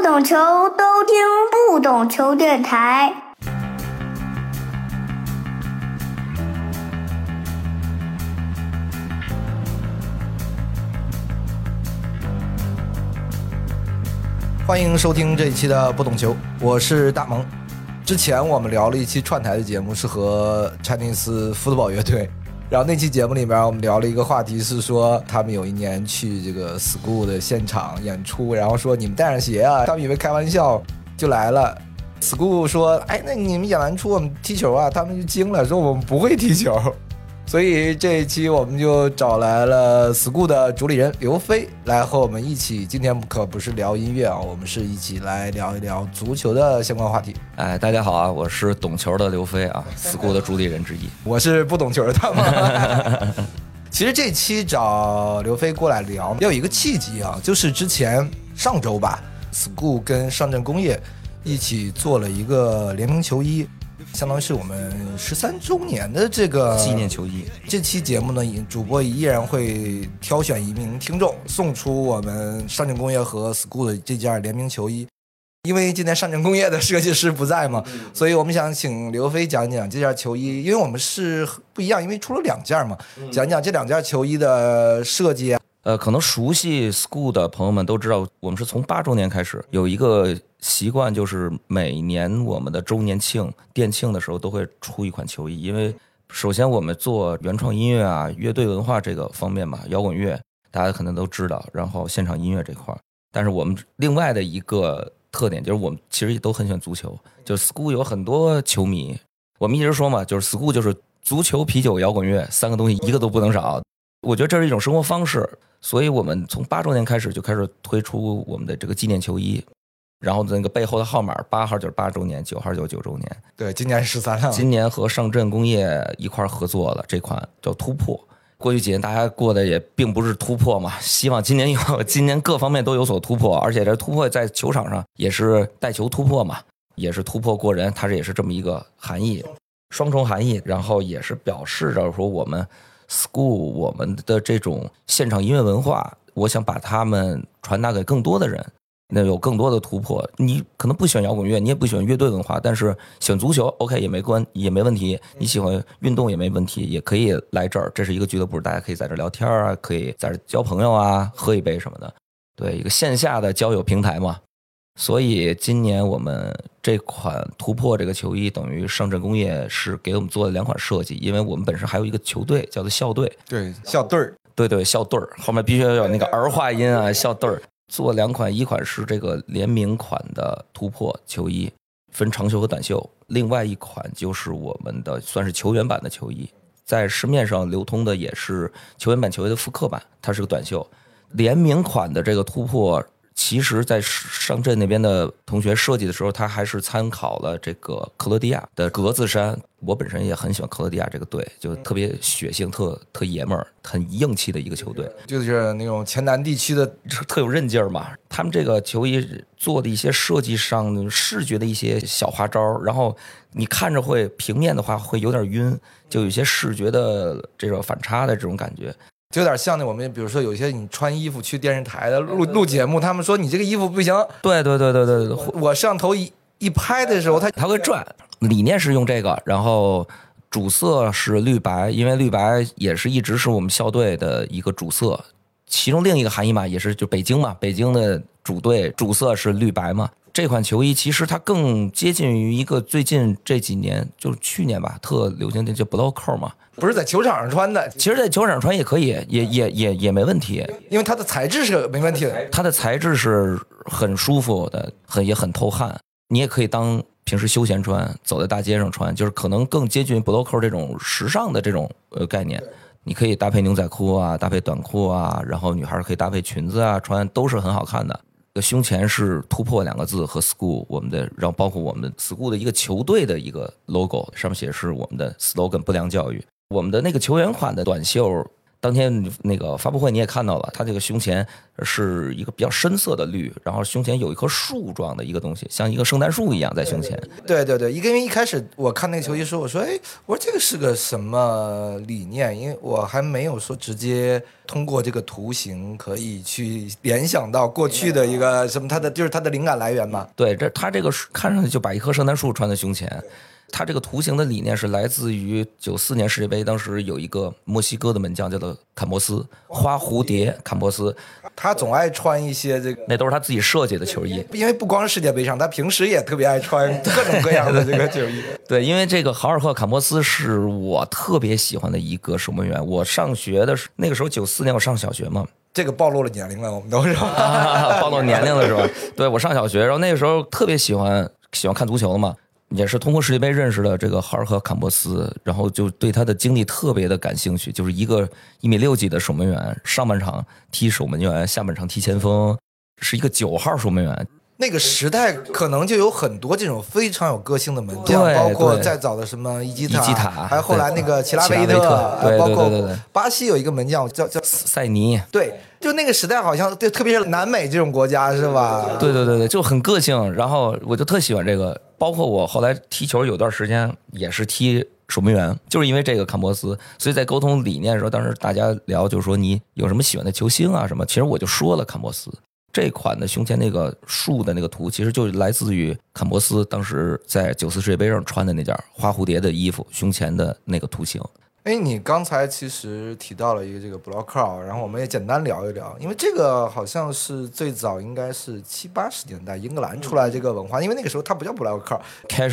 不懂球都听不懂球电台。欢迎收听这一期的不懂球，我是大萌。之前我们聊了一期串台的节目，是和 Chinese Football 乐队。然后那期节目里面，我们聊了一个话题，是说他们有一年去这个 school 的现场演出，然后说你们带上鞋啊，他们以为开玩笑，就来了。school 说，哎，那你们演完出我们踢球啊？他们就惊了，说我们不会踢球。所以这一期我们就找来了 school 的主理人刘飞来和我们一起。今天可不是聊音乐啊，我们是一起来聊一聊足球的相关话题。哎，大家好啊，我是懂球的刘飞啊，school 的主理人之一。我是不懂球的他们。其实这期找刘飞过来聊，要有一个契机啊，就是之前上周吧，school 跟上证工业一起做了一个联名球衣。相当于是我们十三周年的这个纪念球衣。这期节目呢，主播依然会挑选一名听众送出我们上证工业和 school 的这件联名球衣。因为今天上证工业的设计师不在嘛，所以我们想请刘飞讲讲这件球衣，因为我们是不一样，因为出了两件嘛，讲讲这两件球衣的设计。呃，可能熟悉 school 的朋友们都知道，我们是从八周年开始有一个习惯，就是每年我们的周年庆、店庆的时候都会出一款球衣。因为首先我们做原创音乐啊、乐队文化这个方面嘛，摇滚乐大家可能都知道，然后现场音乐这块儿，但是我们另外的一个特点就是我们其实都很喜欢足球，就 school 有很多球迷。我们一直说嘛，就是 school 就是足球、啤酒、摇滚乐三个东西一个都不能少。我觉得这是一种生活方式。所以我们从八周年开始就开始推出我们的这个纪念球衣，然后那个背后的号码八号就是八周年，九号就是九周年。对，今年十三了。今年和上镇工业一块合作了这款叫突破。过去几年大家过的也并不是突破嘛，希望今年有 今年各方面都有所突破，而且这突破在球场上也是带球突破嘛，也是突破过人，它这也是这么一个含义，双重含义，然后也是表示着说我们。School 我们的这种现场音乐文化，我想把他们传达给更多的人，那有更多的突破。你可能不喜欢摇滚乐，你也不喜欢乐队文化，但是喜欢足球，OK 也没关也没问题。你喜欢运动也没问题，也可以来这儿。这是一个俱乐部，大家可以在这聊天啊，可以在这交朋友啊，喝一杯什么的。对，一个线下的交友平台嘛。所以今年我们这款突破这个球衣，等于上镇工业是给我们做了两款设计，因为我们本身还有一个球队叫做校队，对校队儿，对对校队儿，后面必须要有那个儿化音啊，校队儿。做两款，一款是这个联名款的突破球衣，分长袖和短袖；另外一款就是我们的算是球员版的球衣，在市面上流通的也是球员版球衣的复刻版，它是个短袖。联名款的这个突破。其实，在上镇那边的同学设计的时候，他还是参考了这个克罗地亚的格子衫。我本身也很喜欢克罗地亚这个队，就特别血性、特特爷们儿、很硬气的一个球队，就是那种前南地区的特有韧劲儿嘛。他们这个球衣做的一些设计上视觉的一些小花招，然后你看着会平面的话会有点晕，就有些视觉的这种反差的这种感觉。就有点像那我们，比如说有些你穿衣服去电视台的录录节目，他们说你这个衣服不行。对对对对对对，我摄像头一一拍的时候，它它会转。理念是用这个，然后主色是绿白，因为绿白也是一直是我们校队的一个主色。其中另一个含义嘛，也是就北京嘛，北京的主队主色是绿白嘛。这款球衣其实它更接近于一个最近这几年，就是去年吧，特流行的叫 blow 扣嘛，不是在球场上穿的，其实在球场上穿也可以，也也也也没问题，因为它的材质是没问题的，它的材质是很舒服的，很也很透汗，你也可以当平时休闲穿，走在大街上穿，就是可能更接近于 blow 扣这种时尚的这种呃概念，你可以搭配牛仔裤啊，搭配短裤啊，然后女孩可以搭配裙子啊，穿都是很好看的。胸前是突破两个字和 school，我们的，然后包括我们 school 的一个球队的一个 logo，上面写的是我们的 slogan 不良教育。我们的那个球员款的短袖，当天那个发布会你也看到了，他这个胸前是一个比较深色的绿，然后胸前有一棵树状的一个东西，像一个圣诞树一样在胸前。对对对，因为一开始我看那个球衣时候，我说，哎，我说这个是个什么理念？因为我还没有说直接通过这个图形可以去联想到过去的一个什么，它的就是它的灵感来源嘛。对，这他这个看上去就把一棵圣诞树穿在胸前。他这个图形的理念是来自于九四年世界杯，当时有一个墨西哥的门将叫做坎波斯，花蝴蝶坎波斯，他总爱穿一些这个，那都是他自己设计的球衣。因为不光是世界杯上，他平时也特别爱穿 各种各样的这个球衣。对，因为这个豪尔赫坎波斯是我特别喜欢的一个守门员。我上学的时那个时候九四年我上小学嘛，这个暴露了年龄了，我们都是暴露年龄了是吧？对我上小学，然后那个时候特别喜欢喜欢看足球嘛，也是通过世界杯认识了这个哈尔赫坎波斯，然后就对他的经历特别的感兴趣。就是一个一米六几的守门员，上半场踢守门员，下半场踢前锋，是一个九号守门员。那个时代可能就有很多这种非常有个性的门将，包括对再早的什么伊基塔，基塔还有后来那个齐拉维特，包括巴西有一个门将叫叫塞尼，对，就那个时代好像对，特别是南美这种国家是吧？对对对对，就很个性。然后我就特喜欢这个，包括我后来踢球有段时间也是踢守门员，就是因为这个坎波斯，所以在沟通理念的时候，当时大家聊就是说你有什么喜欢的球星啊什么，其实我就说了坎波斯。这款的胸前那个树的那个图，其实就来自于坎波斯当时在九四世界杯上穿的那件花蝴蝶的衣服，胸前的那个图形。哎，你刚才其实提到了一个这个 block out，然后我们也简单聊一聊，因为这个好像是最早应该是七八十年代英格兰出来这个文化，因为那个时候它不叫 block 开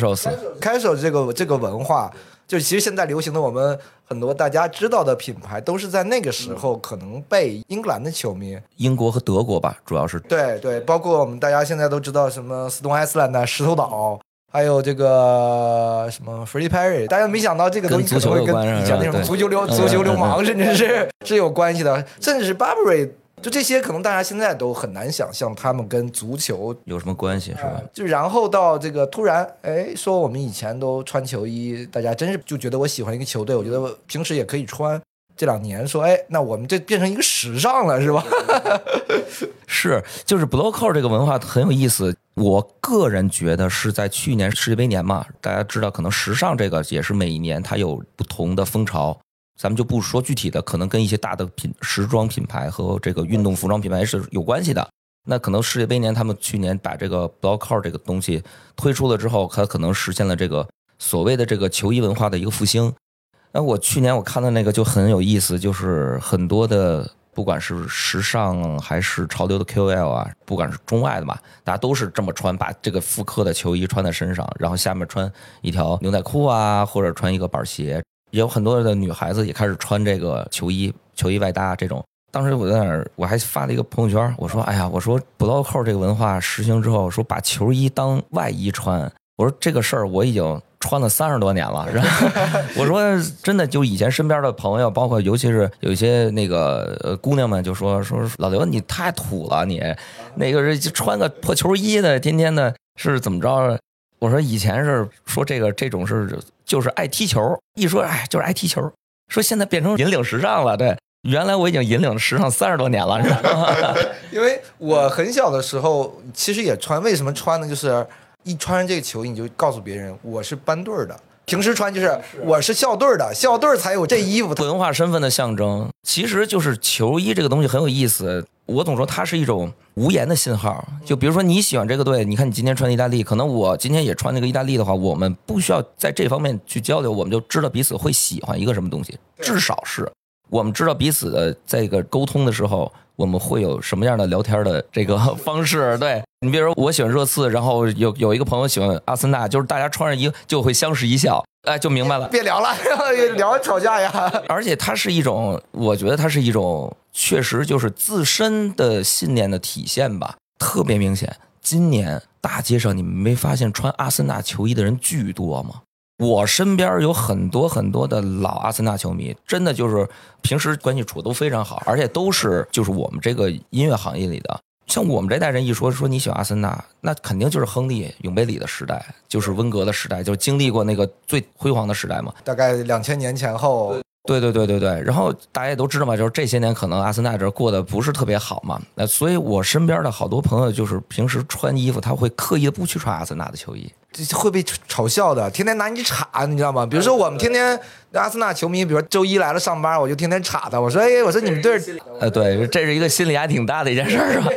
手这个这个文化，就其实现在流行的我们很多大家知道的品牌，都是在那个时候可能被英格兰的球迷，英国和德国吧，主要是。对对，包括我们大家现在都知道什么斯通艾斯兰的石头岛。还有这个什么 Freddie Perry，大家没想到这个东西可能会跟以前那种足球流足球流氓甚至是是有关系的，甚至是 Burberry，就这些可能大家现在都很难想象他们跟足球有什么关系，是吧？就然后到这个突然，哎，说我们以前都穿球衣，大家真是就觉得我喜欢一个球队，我觉得平时也可以穿。这两年说，哎，那我们这变成一个时尚了，是吧？是，就是 block out 这个文化很有意思。我个人觉得是在去年世界杯年嘛，大家知道，可能时尚这个也是每一年它有不同的风潮。咱们就不说具体的，可能跟一些大的品时装品牌和这个运动服装品牌是有关系的。那可能世界杯年他们去年把这个 blocker 这个东西推出了之后，它可能实现了这个所谓的这个球衣文化的一个复兴。那我去年我看的那个就很有意思，就是很多的不管是时尚还是潮流的 KOL 啊，不管是中外的嘛，大家都是这么穿，把这个复刻的球衣穿在身上，然后下面穿一条牛仔裤啊，或者穿一个板鞋。也有很多的女孩子也开始穿这个球衣，球衣外搭这种。当时我在那儿，我还发了一个朋友圈，我说：“哎呀，我说不倒扣这个文化实行之后，说把球衣当外衣穿。”我说这个事儿我已经穿了三十多年了，然后 我说真的，就以前身边的朋友，包括尤其是有一些那个呃姑娘们，就说说老刘你太土了，你那个是穿个破球衣的，天天的是怎么着？我说以前是说这个这种是就是爱踢球，一说哎就是爱踢球，说现在变成引领时尚了，对。原来我已经引领时尚三十多年了，是吧？因为我很小的时候其实也穿，为什么穿呢？就是一穿上这个球衣，你就告诉别人我是班队儿的。平时穿就是我是校队儿的，校队儿才有这衣服。文化身份的象征，其实就是球衣这个东西很有意思。我总说它是一种无言的信号。就比如说你喜欢这个队，你看你今天穿意大利，可能我今天也穿那个意大利的话，我们不需要在这方面去交流，我们就知道彼此会喜欢一个什么东西，至少是我们知道彼此的这个沟通的时候，我们会有什么样的聊天的这个 方式。对你，比如说我喜欢热刺，然后有有一个朋友喜欢阿森纳，就是大家穿上衣就会相视一笑，哎，就明白了。别聊了，聊吵架呀。而且它是一种，我觉得它是一种，确实就是自身的信念的体现吧，特别明显。今年大街上你们没发现穿阿森纳球衣的人巨多吗？我身边有很多很多的老阿森纳球迷，真的就是平时关系处都非常好，而且都是就是我们这个音乐行业里的。像我们这代人一说说你喜欢阿森纳，那肯定就是亨利、永贝里的时代，就是温格的时代，就是经历过那个最辉煌的时代嘛。大概两千年前后，对对对对对，然后大家也都知道嘛，就是这些年可能阿森纳这过得不是特别好嘛，那所以我身边的好多朋友就是平时穿衣服他会刻意的不去穿阿森纳的球衣，这会被嘲笑的，天天拿你插，你知道吗？比如说我们天天阿森纳球迷，比如说周一来了上班，我就天天插他，我说哎，我说你们队呃，对，这是一个心理还挺大的一件事儿，是吧？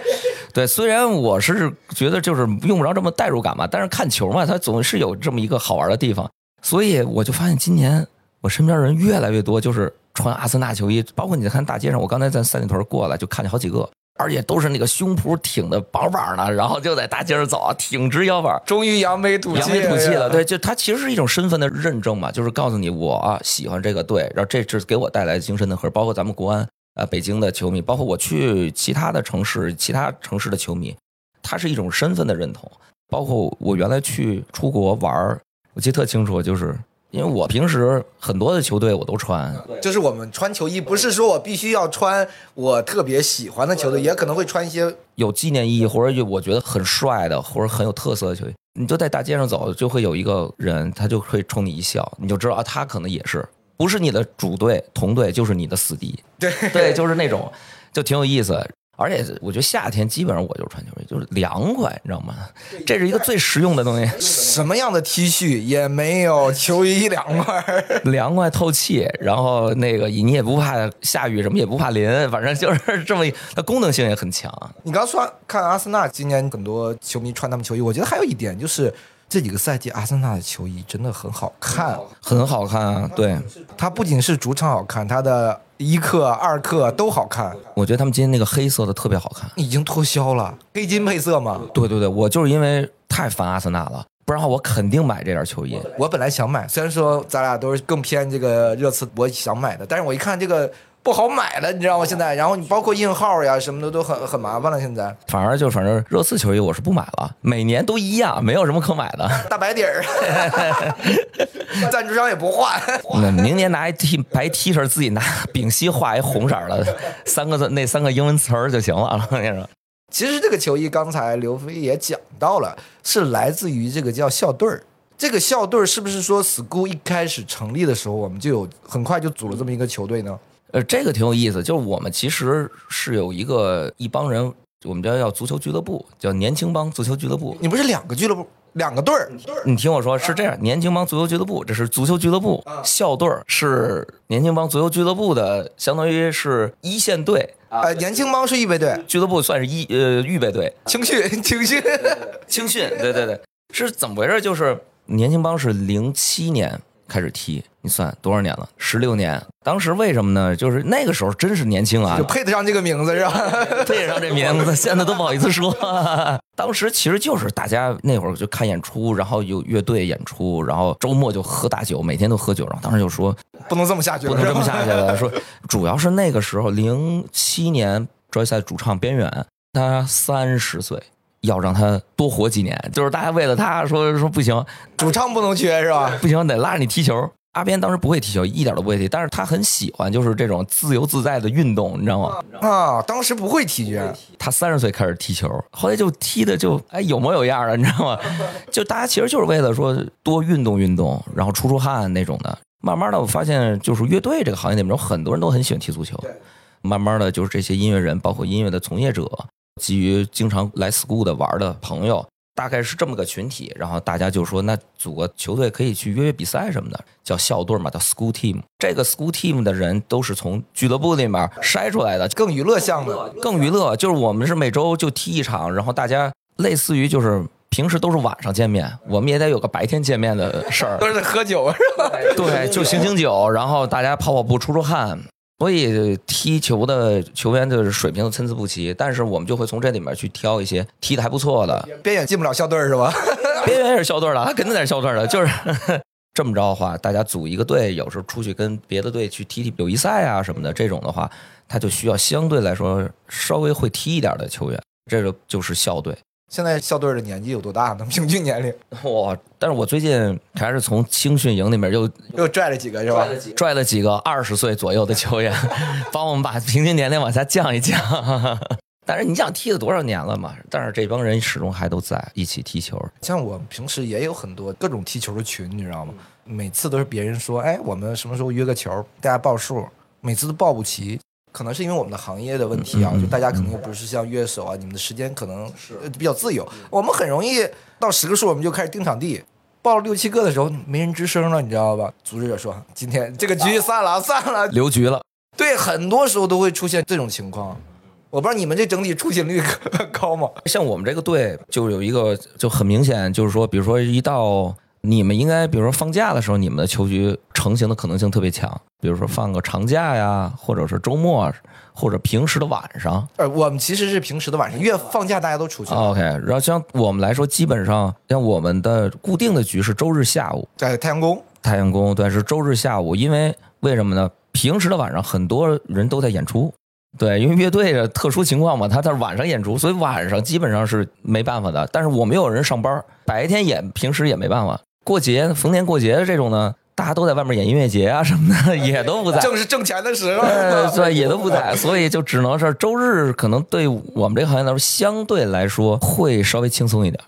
对，虽然我是觉得就是用不着这么代入感嘛，但是看球嘛，它总是有这么一个好玩的地方，所以我就发现今年我身边人越来越多，就是穿阿森纳球衣，包括你在看大街上，我刚才在三里屯过来就看见好几个，而且都是那个胸脯挺的棒棒的，然后就在大街上走，挺直腰板。终于扬眉吐气，扬眉吐气了，对，就他其实是一种身份的认证嘛，就是告诉你我啊喜欢这个队，然后这是给我带来精神的和，包括咱们国安啊、北京的球迷，包括我去其他的城市、其他城市的球迷，他是一种身份的认同。包括我原来去出国玩儿，我记得特清楚，就是因为我平时很多的球队我都穿，就是我们穿球衣，不是说我必须要穿我特别喜欢的球队，也可能会穿一些有纪念意义或者有我觉得很帅的或者很有特色的球衣，你就在大街上走，就会有一个人，他就会冲你一笑，你就知道啊，他可能也是不是你的主队同队，就是你的死敌，对。对，就是那种，就挺有意思。而且我觉得夏天基本上我就是穿球衣，就是凉快，你知道吗？这是一个最实用的东西，什么样的 T 恤也没有球衣凉快。凉快透气，然后那个你也不怕下雨，什么也不怕淋，反正就是 这么，它功能性也很强。你刚说看阿森纳今年很多球迷穿他们球衣，我觉得还有一点就是这几个赛季阿森纳的球衣真的很好看，很好看啊，对，它不仅是主场好看，它的一克、二克都好看，我觉得他们今天那个黑色的特别好看。已经脱销了，黑金配色嘛。对对对，我就是因为太烦阿森纳了，不然的话我肯定买这件球衣。我本来想买，虽然说咱俩都是更偏这个热刺，我想买的，但是我一看这个不好买了，你知道吗？现在，然后你包括印号呀什么的都很很麻烦了。现在反而就反正热刺球衣我是不买了，每年都一样，没有什么可买的。大白底儿，赞助商也不换。那明年拿一 T 白 T 恤，自己拿丙烯画一红色的三个字，那三个英文词儿就行了。我跟你说，其实这个球衣刚才刘飞也讲到了，是来自于这个叫校队儿。这个校队儿是不是说 school 一开始成立的时候，我们就有很快就组了这么一个球队呢？呃，这个挺有意思，就是我们其实是有一个一帮人，我们叫叫足球俱乐部，叫年轻帮足球俱乐部。你不是两个俱乐部，两个队儿？你听我说，是这样，年轻帮足球俱乐部，这是足球俱乐部，校队儿是年轻帮足球俱乐部的，相当于是一线队，呃，年轻帮是预备队，俱乐部算是一呃预备队，青训，青训。青训，对对对，是怎么回事？就是年轻帮是零七年开始踢，你算多少年了？十六年。当时为什么呢？就是那个时候真是年轻啊就，配得上这个名字是吧？配得上这名字，现在都不好意思说。当时其实就是大家那会儿就看演出，然后有乐队演出，然后周末就喝大酒，每天都喝酒。然后当时就说不能这么下去了，不能这么下去了，说主要是那个时候零七年专业赛主唱边远，他三十岁。要让他多活几年，就是大家为了他说说不行，主唱不能缺是吧？不行，得拉着你踢球。阿边当时不会踢球，一点都不会踢，但是他很喜欢就是这种自由自在的运动，你知道吗？啊，当时不会踢撅，他三十岁开始踢球，后来就踢的就哎有模有样的，你知道吗？就大家其实就是为了说多运动运动，然后出出汗那种的。慢慢的，我发现就是乐队这个行业里面有很多人都很喜欢踢足球。慢慢的，就是这些音乐人，包括音乐的从业者，基于经常来 school 的玩的朋友，大概是这么个群体。然后大家就说，那组个球队可以去约约比赛什么的，叫校队嘛，叫 school team。这个 school team 的人都是从俱乐部里面筛出来的，更娱乐项目。更娱乐，就是我们是每周就踢一场，然后大家类似于就是平时都是晚上见面，我们也得有个白天见面的事儿。都是在喝酒是吧？对，就醒醒酒，然后大家跑跑步、出出汗。所以踢球的球员就是水平参差不齐，但是我们就会从这里面去挑一些踢的还不错的。边远进不了校队是吧？边远也是校队的，他肯定得是校队的，就是这么着的话，大家组一个队，有时候出去跟别的队去踢踢友谊赛啊什么的，这种的话，他就需要相对来说稍微会踢一点的球员，这个就是校队。现在校队的年纪有多大呢？平均年龄 哇！但是我最近还是从青训营里面又又拽了几个是吧？拽了几个二十岁左右的球员，帮我们把平均年龄往下降一降。但是你想踢了多少年了嘛？但是这帮人始终还都在一起踢球。像我平时也有很多各种踢球的群，你知道吗？每次都是别人说，哎，我们什么时候约个球，大家报数，每次都报不齐。可能是因为我们的行业的问题啊，就大家可能又不是像乐手啊，你们的时间可能是比较自由，我们很容易到十个数我们就开始定场地，报了六七个的时候没人吱声了，你知道吧？组织者说今天这个局散了，散了，留局了。对，很多时候都会出现这种情况。我不知道你们这整体出勤率 高吗？像我们这个队就有一个就很明显，就是说，比如说一到你们应该，比如说放假的时候，你们的球局成型的可能性特别强。比如说放个长假呀，或者是周末，或者平时的晚上。呃，我们其实是平时的晚上，越放假大家都出去。OK，然后像我们来说，基本上像我们的固定的局是周日下午，在太阳宫。太阳宫对，是周日下午，因为为什么呢？平时的晚上很多人都在演出，对，因为乐队的特殊情况嘛，他在晚上演出，所以晚上基本上是没办法的。但是我们有人上班，白天演，平时也没办法。过节逢年过节的这种呢。大家都在外面演音乐节啊什么的，也都不在，正是挣钱的时候，对，也都不在，所以就只能是周日，可能对我们这个行业来说，相对来说会稍微轻松一点。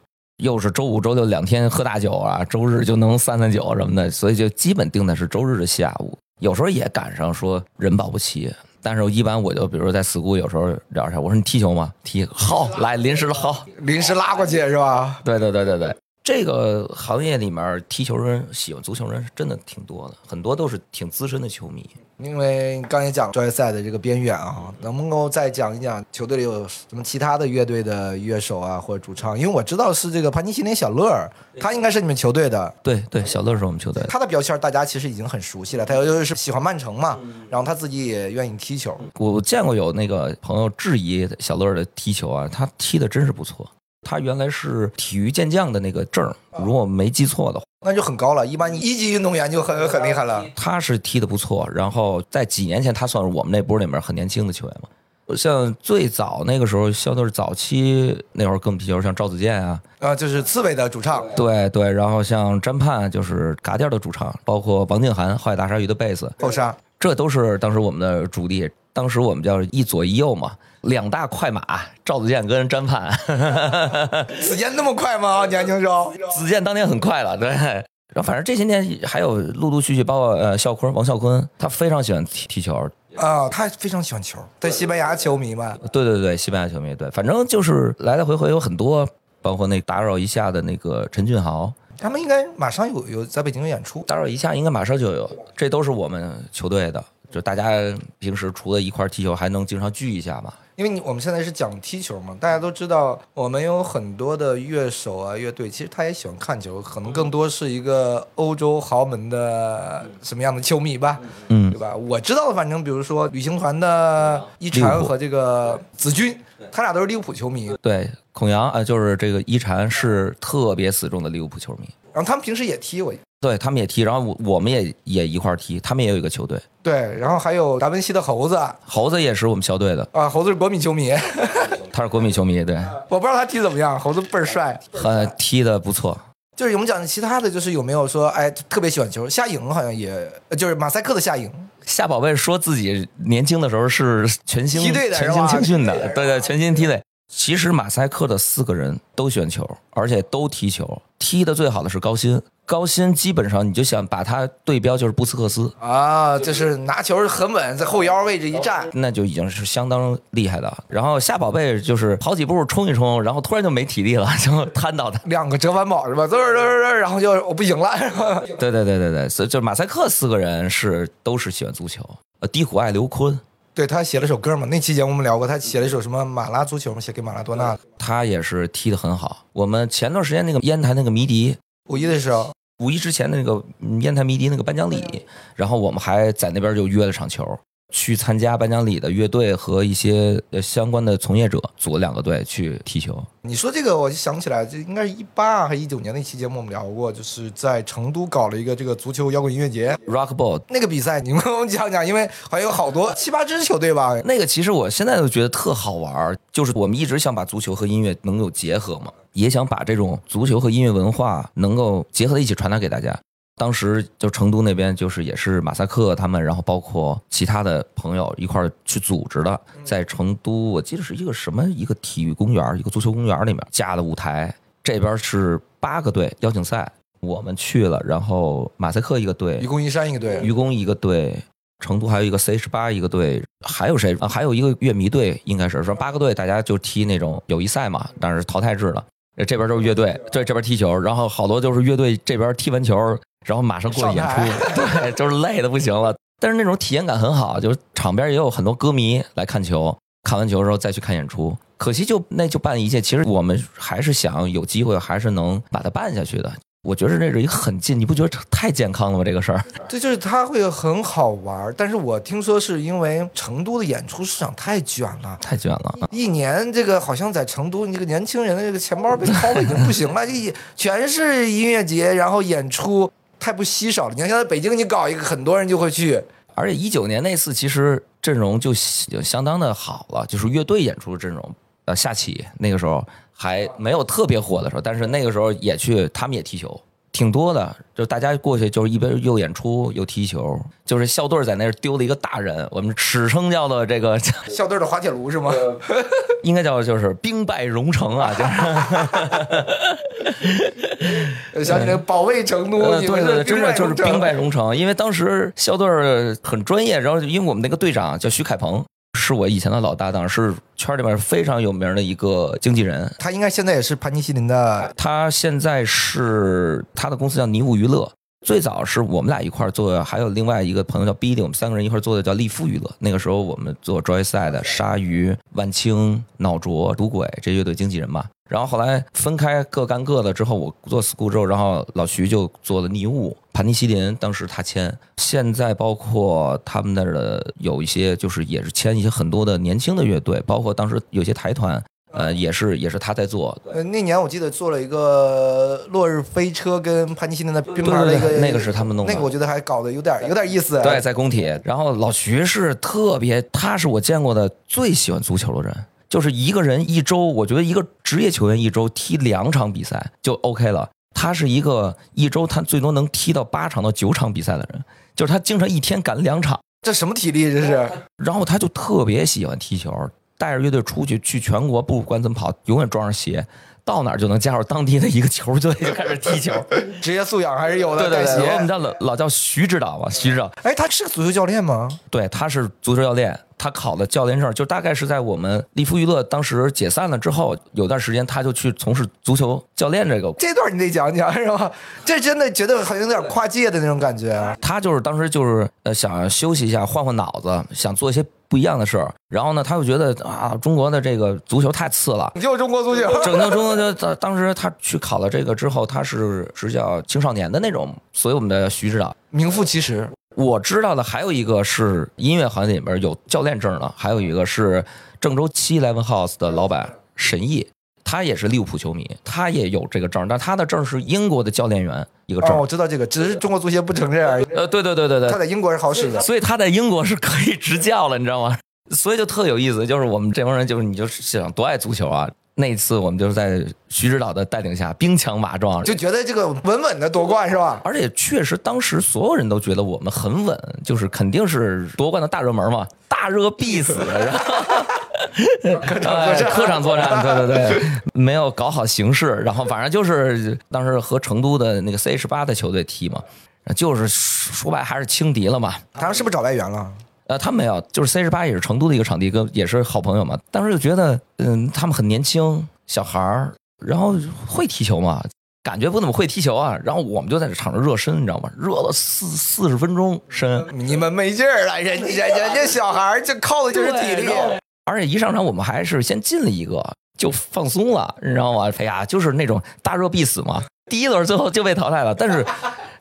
又是周五、周六两天喝大酒啊，周日就能散散酒什么的，所以就基本定的是周日的下午。有时候也赶上说人保不齐，但是一般我就比如说在 school，有时候聊一下，我说你踢球吗？踢好，来临时的好，临时拉过去是吧？对对对对对。这个行业里面踢球人喜欢足球人是真的挺多的，很多都是挺资深的球迷。因为刚才讲专业赛的这个边缘啊，能不能够再讲一讲球队里有什么其他的乐队的乐手啊或者主唱？因为我知道是这个盘尼西林小乐，他应该是你们球队的。对对，小乐是我们球队。他的标签大家其实已经很熟悉了，他又是喜欢曼城嘛，然后他自己也愿意踢球。我见过有那个朋友质疑小乐的踢球啊，他踢的真是不错。他原来是体育健将的那个证如果没记错的话，那就很高了。一般一级运动员就很很厉害了。他是踢的不错，然后在几年前，他算是我们那波里面很年轻的球员嘛。像最早那个时候，相对是早期那会儿跟我们踢球，像赵子健啊，啊，就是刺猬的主唱。对对，然后像詹盼就是嘎调的主唱，包括王静涵，浩海大鲨鱼的贝斯后沙，这都是当时我们的主力。当时我们叫一左一右嘛。两大快马，赵子健跟詹盼。子健那么快吗？年轻时候，子健当年很快了，对。然后反正这些年还有陆陆续续，包括呃肖坤、王啸坤，他非常喜欢踢踢球啊，他非常喜欢球，对西班牙球迷嘛。对对对，西班牙球迷，对，反正就是来来回回有很多，包括那打扰一下的那个陈俊豪，他们应该马上有有在北京有演出，打扰一下应该马上就有，这都是我们球队的，就大家平时除了一块踢球，还能经常聚一下嘛。因为你我们现在是讲踢球嘛，大家都知道我们有很多的乐手啊、乐队，其实他也喜欢看球，可能更多是一个欧洲豪门的什么样的球迷吧，嗯，对吧？我知道的，反正比如说旅行团的一禅和这个子君，他俩都是利物浦球迷。对，孔阳啊，就是这个一禅是特别死忠的利物浦球迷。然后他们平时也踢我。对他们也踢，然后我我们也也一块踢，他们也有一个球队。对，然后还有达文西的猴子，猴子也是我们校队的啊。猴子是国米球迷，他是国米球迷，对。我不知道他踢怎么样，猴子倍儿帅，很踢的不错。就是我们讲的其他的就是有没有说哎特别喜欢球？夏颖好像也就是马赛克的夏颖，夏宝贝说自己年轻的时候是全星梯队的，全星青训的，对对，全星梯队。其实马赛克的四个人都选球，而且都踢球，踢的最好的是高鑫。高鑫基本上你就想把他对标就是布斯克斯啊，就是拿球很稳，在后腰位置一站，那就已经是相当厉害的。然后夏宝贝就是跑几步冲一冲，然后突然就没体力了，就瘫倒的。两个折返跑是吧？嘚嘚嘚，然后就我不行了。对对对对对，所以就马赛克四个人是都是喜欢足球。呃，低虎爱刘坤，对他写了首歌嘛，那期节目我们聊过，他写了一首什么马拉足球嘛，写给马拉多纳的。他也是踢得很好。我们前段时间那个烟台那个迷笛。五一的时候，五一之前的那个烟台迷笛那个颁奖礼，然后我们还在那边就约了场球。去参加颁奖礼的乐队和一些相关的从业者组了两个队去踢球。你说这个，我就想起来，这应该是一八还是一九年那期节目，我们聊过，就是在成都搞了一个这个足球摇滚音乐节 （Rock Ball） 那个比赛，你们给我们讲讲，因为好像有好多七八支球队吧。那个其实我现在都觉得特好玩，就是我们一直想把足球和音乐能够结合嘛，也想把这种足球和音乐文化能够结合在一起传达给大家。当时就成都那边就是也是马赛克他们，然后包括其他的朋友一块儿去组织的，在成都我记得是一个什么一个体育公园，一个足球公园里面架的舞台，这边是八个队邀请赛，我们去了，然后马赛克一个队愚，公移山一个队，愚公一个队，成都还有一个 C 十八一个队，还有谁啊？还有一个乐迷队，应该是说八个队，大家就踢那种友谊赛嘛，但是淘汰制的。这边就是乐队，对这边踢球，然后好多就是乐队这边踢完球，然后马上过去演出，对，就是累的不行了。但是那种体验感很好，就是场边也有很多歌迷来看球，看完球之后再去看演出。可惜就那就办一届，其实我们还是想有机会，还是能把它办下去的。我觉得这是一个很近，你不觉得太健康了吗？这个事儿。这就是它会很好玩儿。但是我听说是因为成都的演出市场太卷了。太卷了，一年这个好像在成都，你这个年轻人的这个钱包被掏的已经不行了，这全是音乐节，然后演出太不稀少了。你看现在北京，你搞一个，很多人就会去。而且一九年那次其实阵容就就相当的好了，就是乐队演出的阵容。呃，夏启那个时候还没有特别火的时候，但是那个时候也去，他们也踢球，挺多的。就大家过去就是一边又演出又踢球，就是校队在那儿丢了一个大人，我们史称叫做这个 校队的滑铁卢是吗？应该叫就是兵败荣城啊，就是 想起来保卫成都，对对，对，真的就是兵败荣城。因为当时校队很专业，然后因为我们那个队长叫徐凯鹏，是我以前的老搭档，是圈里面非常有名的一个经纪人。他应该现在也是盘尼西林的他现在是他的公司叫尼物娱乐。最早是我们俩一块儿做，还有另外一个朋友叫 Billy，我们三个人一块儿做的叫利夫娱乐。那个时候我们做 Joyside、鲨鱼、万青、脑浊、赌鬼这乐队经纪人嘛。然后后来分开各干各的之后，我做 School 之后，然后老徐就做了尼物、盘尼西林，当时他签。现在包括他们那儿的有一些，就是也是签一些很多的年轻的乐队，包括当时有些台团，呃，也是也是他在做。呃，那年我记得做了一个落日飞车跟潘尼西林的并排的一个，那个是他们弄的那个我觉得还搞得有点有点意思。对，，在工体。然后老徐是特别，他是我见过的最喜欢足球的人。就是一个人一周，我觉得一个职业球员一周踢两场比赛就 OK 了。他是一个一周他最多能踢到八场到九场比赛的人，就是他经常一天赶两场。这什么体力这是？然后他就特别喜欢踢球，带着乐队出去去全国，不管怎么跑，永远装上鞋，到哪儿就能加入当地的一个球队，就开始踢球。职业素养还是有的。对对对，我们。叫老老叫徐指导嘛，徐指导。哎，他是个足球教练吗？对，他是足球教练，他考的教练证，就大概是在我们利夫娱乐当时解散了之后，有段时间他就去从事足球教练这个。这段你得讲讲是吧？这真的觉得好像有点跨界的那种感觉。他就是当时就是呃想休息一下，换换脑子，想做一些不一样的事儿。然后呢，他又觉得啊，中国的这个足球太次了。拯救中国足球，拯救中国就当当时他去考了这个之后，他是执教青少年的那种，所以我们的徐指导名副其实。我知道的还有一个是音乐行业里边有教练证的，还有一个是郑州七 Eleven House 的老板沈毅，他也是利物浦球迷，他也有这个证，但他的证是英国的教练员一个证。哦，我知道这个，只是中国足协不承认而已。呃，对对对对对他，在英国是好使的。所以他在英国是可以执教了，你知道吗？所以就特有意思，就是我们这帮人，就是你就想多爱足球啊。那一次我们就是在徐指导的带领下，兵强马壮，就觉得这个稳稳的夺冠是吧？而且确实，当时所有人都觉得我们很稳，就是肯定是夺冠的大热门嘛，大热必死。然后客 场哎作战，客场作战，对对对，没有搞好形势，然后反正就是当时和成都的那个 C H 八的球队踢嘛，就是说白还是轻敌了嘛。他们是不是找外援了？呃，他们没有，就是 C 十八也是成都的一个场地，跟也是好朋友嘛。当时就觉得，嗯，他们很年轻，小孩儿，然后会踢球嘛，感觉不怎么会踢球啊。然后我们就在这场上热身，你知道吗？热了四四十分钟身，你们没劲儿了，人家人家小孩儿就靠的就是体力而且一上场我们还是先进了一个，就放松了，你知道吗？哎呀，就是那种大热必死嘛。第一轮最后就被淘汰了，但是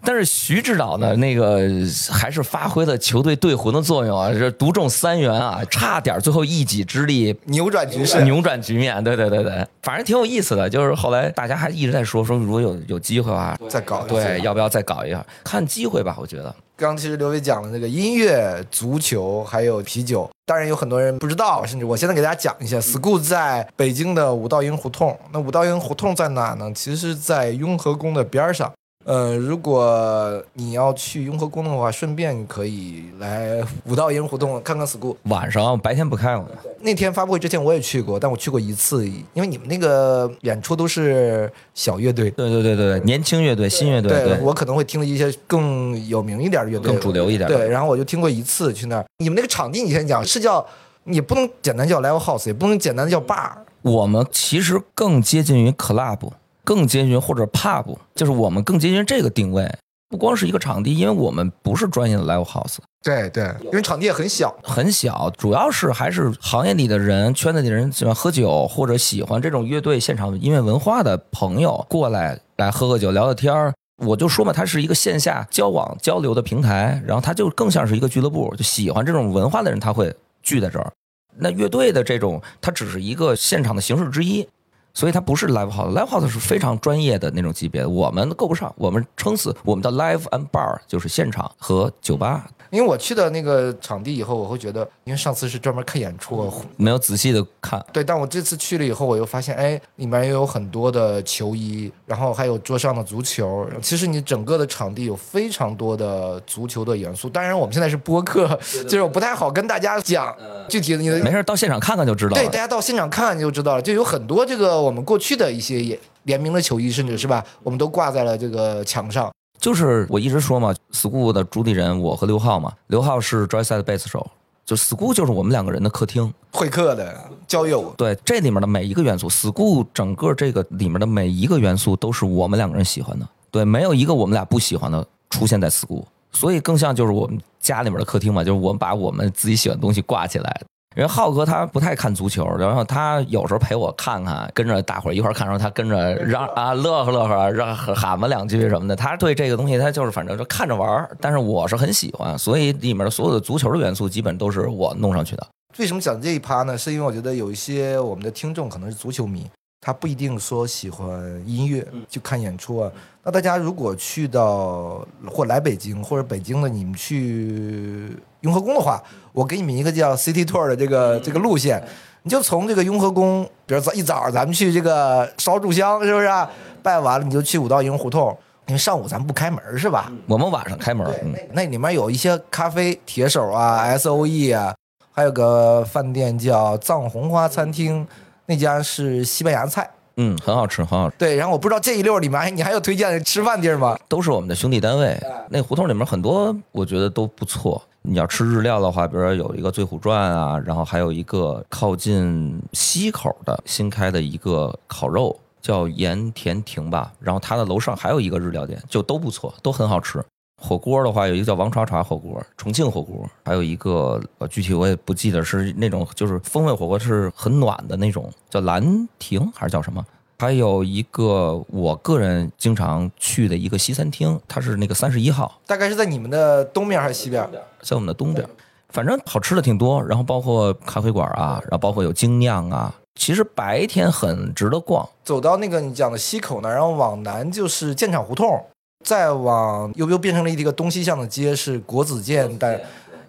但是徐指导呢，那个还是发挥了球队队魂的作用啊，这独中三元啊，差点最后一己之力扭转局势，扭转局面。对对对对，反正挺有意思的。就是后来大家还一直在说说，如果有有机会的话，再搞对，要不要再搞一下？看机会吧，我觉得。刚其实刘伟讲了那个音乐、足球还有啤酒，当然有很多人不知道，甚至我现在给大家讲一下，school 在北京的五道营胡同。那五道营胡同在哪呢？其实是在雍和宫的边儿上。呃，如果你要去雍和宫的话，顺便可以来五道营胡同看看 school。晚上白天不开了。那天发布会之前我也去过，但我去过一次，因为你们那个演出都是小乐队，对对对对对，年轻乐队、新乐队，对我可能会听了一些更有名一点的乐队，更主流一点对，然后我就听过一次去那儿。你们那个场地，你先讲是叫，你不能简单叫 live house，也不能简单的叫 bar。我们其实更接近于 club，更接近于或者 pub，就是我们更接近于这个定位。不光是一个场地，因为我们不是专业的 live house，对对，因为场地也很小，很小，主要是还是行业里的人、圈子里的人喜欢喝酒或者喜欢这种乐队现场音乐文化的朋友过来来喝喝酒、聊聊天儿。我就说嘛，它是一个线下交往交流的平台，然后它就更像是一个俱乐部，就喜欢这种文化的人他会聚在这儿。那乐队的这种，它只是一个现场的形式之一。所以它不是 live house，live house 是非常专业的那种级别的，我们够不上，我们撑死我们的 live and bar 就是现场和酒吧。因为我去的那个场地以后，我会觉得，因为上次是专门看演出，没有仔细的看。对，但我这次去了以后，我又发现，哎，里面也有很多的球衣，然后还有桌上的足球。其实你整个的场地有非常多的足球的元素。当然，我们现在是播客，就是我不太好跟大家讲具体的。你的没事，到现场看看就知道了。对，大家到现场看看就知道了，就有很多这个我们过去的一些联名的球衣，甚至是吧，我们都挂在了这个墙上。就是我一直说嘛，school 的主理人我和刘浩嘛，刘浩是 Joyside 贝斯手，就 school 就是我们两个人的客厅，会客的交友。对，这里面的每一个元素，school 整个这个里面的每一个元素都是我们两个人喜欢的，对，没有一个我们俩不喜欢的出现在 school，所以更像就是我们家里面的客厅嘛，就是我们把我们自己喜欢的东西挂起来。因为浩哥他不太看足球，然后他有时候陪我看看，跟着大伙儿一块儿看，然后他跟着让啊乐呵乐呵，让喊吧两句什么的。他对这个东西他就是反正就看着玩儿，但是我是很喜欢，所以里面的所有的足球的元素基本都是我弄上去的。为什么讲这一趴呢？是因为我觉得有一些我们的听众可能是足球迷，他不一定说喜欢音乐就看演出啊。那大家如果去到或来北京或者北京的你们去雍和宫的话。我给你们一个叫 City Tour 的这个这个路线，你就从这个雍和宫，比如早一早咱们去这个烧柱香，是不是？拜完了你就去五道营胡同，因为上午咱们不开门是吧？我们晚上开门。那里面有一些咖啡，铁手啊，S O E 啊，还有个饭店叫藏红花餐厅，那家是西班牙菜，嗯，很好吃，很好吃。对，然后我不知道这一溜里面你还有推荐的吃饭地儿吗？都是我们的兄弟单位，那胡同里面很多，我觉得都不错。你要吃日料的话，比如说有一个醉虎传啊，然后还有一个靠近西口的新开的一个烤肉叫盐田亭吧，然后它的楼上还有一个日料店，就都不错，都很好吃。火锅的话，有一个叫王茶茶火锅，重庆火锅，还有一个呃具体我也不记得是那种就是风味火锅，是很暖的那种，叫兰亭还是叫什么？还有一个我个人经常去的一个西餐厅，它是那个三十一号，大概是在你们的东边还是西边？在我们的东边，反正好吃的挺多，然后包括咖啡馆啊，然后包括有精酿啊，其实白天很值得逛。走到那个你讲的西口那，然后往南就是建厂胡同，再往又又变成了一个东西向的街，是国子监但。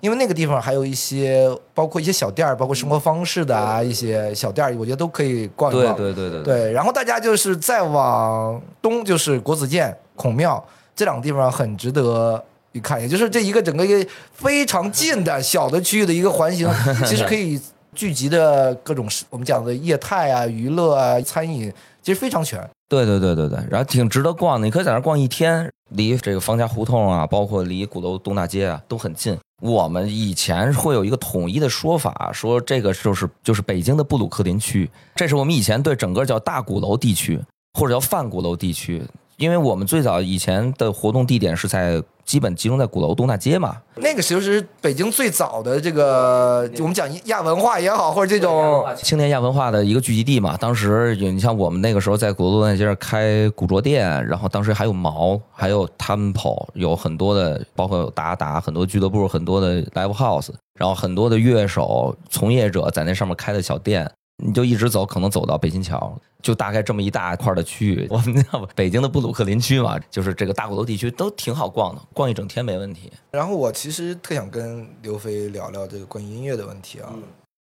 因为那个地方还有一些，包括一些小店儿，包括生活方式的啊一些小店儿，我觉得都可以逛一逛。对对对对对。然后大家就是再往东，就是国子监、孔庙这两个地方很值得一看，也就是这一个整个一个非常近的小的区域的一个环形，其实可以聚集的各种我们讲的业态啊、娱乐啊、餐饮，其实非常全。对对对对对，然后挺值得逛的，你可以在那逛一天，离这个方家胡同啊，包括离鼓楼东大街啊都很近。我们以前会有一个统一的说法，说这个就是就是北京的布鲁克林区，这是我们以前对整个叫大鼓楼地区或者叫泛鼓楼地区，因为我们最早以前的活动地点是在。基本集中在鼓楼东大街嘛，那个其实是北京最早的这个，我们讲亚文化也好，或者这种青年亚文化的一个聚集地嘛。当时你像我们那个时候在鼓楼东大街上开古着店，然后当时还有毛，还有 Temple，有很多的，包括有达达，很多俱乐部，很多的 Live House，然后很多的乐手从业者在那上面开的小店。你就一直走，可能走到北新桥，就大概这么一大块的区域。我们叫北京的布鲁克林区嘛，就是这个大鼓楼地区都挺好逛的，逛一整天没问题。然后我其实特想跟刘飞聊聊这个关于音乐的问题啊。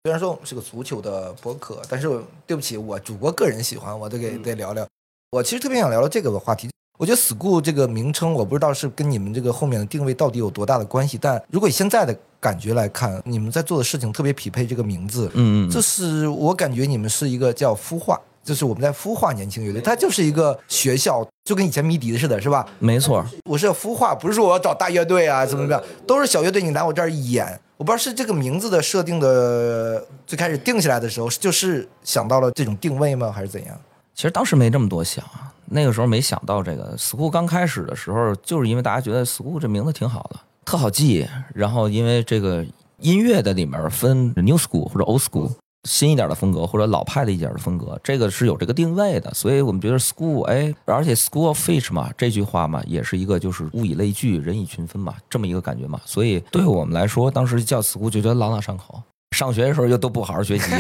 虽然说我们是个足球的播客，但是对不起，我主播个人喜欢，我得给得聊聊。我其实特别想聊聊这个话题。我觉得 school 这个名称，我不知道是跟你们这个后面的定位到底有多大的关系，但如果以现在的感觉来看，你们在做的事情特别匹配这个名字，嗯嗯，这是我感觉你们是一个叫孵化，就是我们在孵化年轻乐队，它就是一个学校，就跟以前迷笛似的，是吧？没错，我是要孵化，不是说我要找大乐队啊，怎么怎么样，都是小乐队，你来我这儿演。我不知道是这个名字的设定的最开始定下来的时候，就是想到了这种定位吗，还是怎样？其实当时没这么多想，那个时候没想到这个 school 刚开始的时候，就是因为大家觉得 school 这名字挺好的，特好记。然后因为这个音乐的里面分 new school 或者 old school，新一点的风格或者老派的一点的风格，这个是有这个定位的。所以我们觉得 school，哎，而且 school of fish 嘛，这句话嘛，也是一个就是物以类聚，人以群分嘛，这么一个感觉嘛。所以对我们来说，当时叫 school 就觉得朗朗上口。上学的时候又都不好好学习，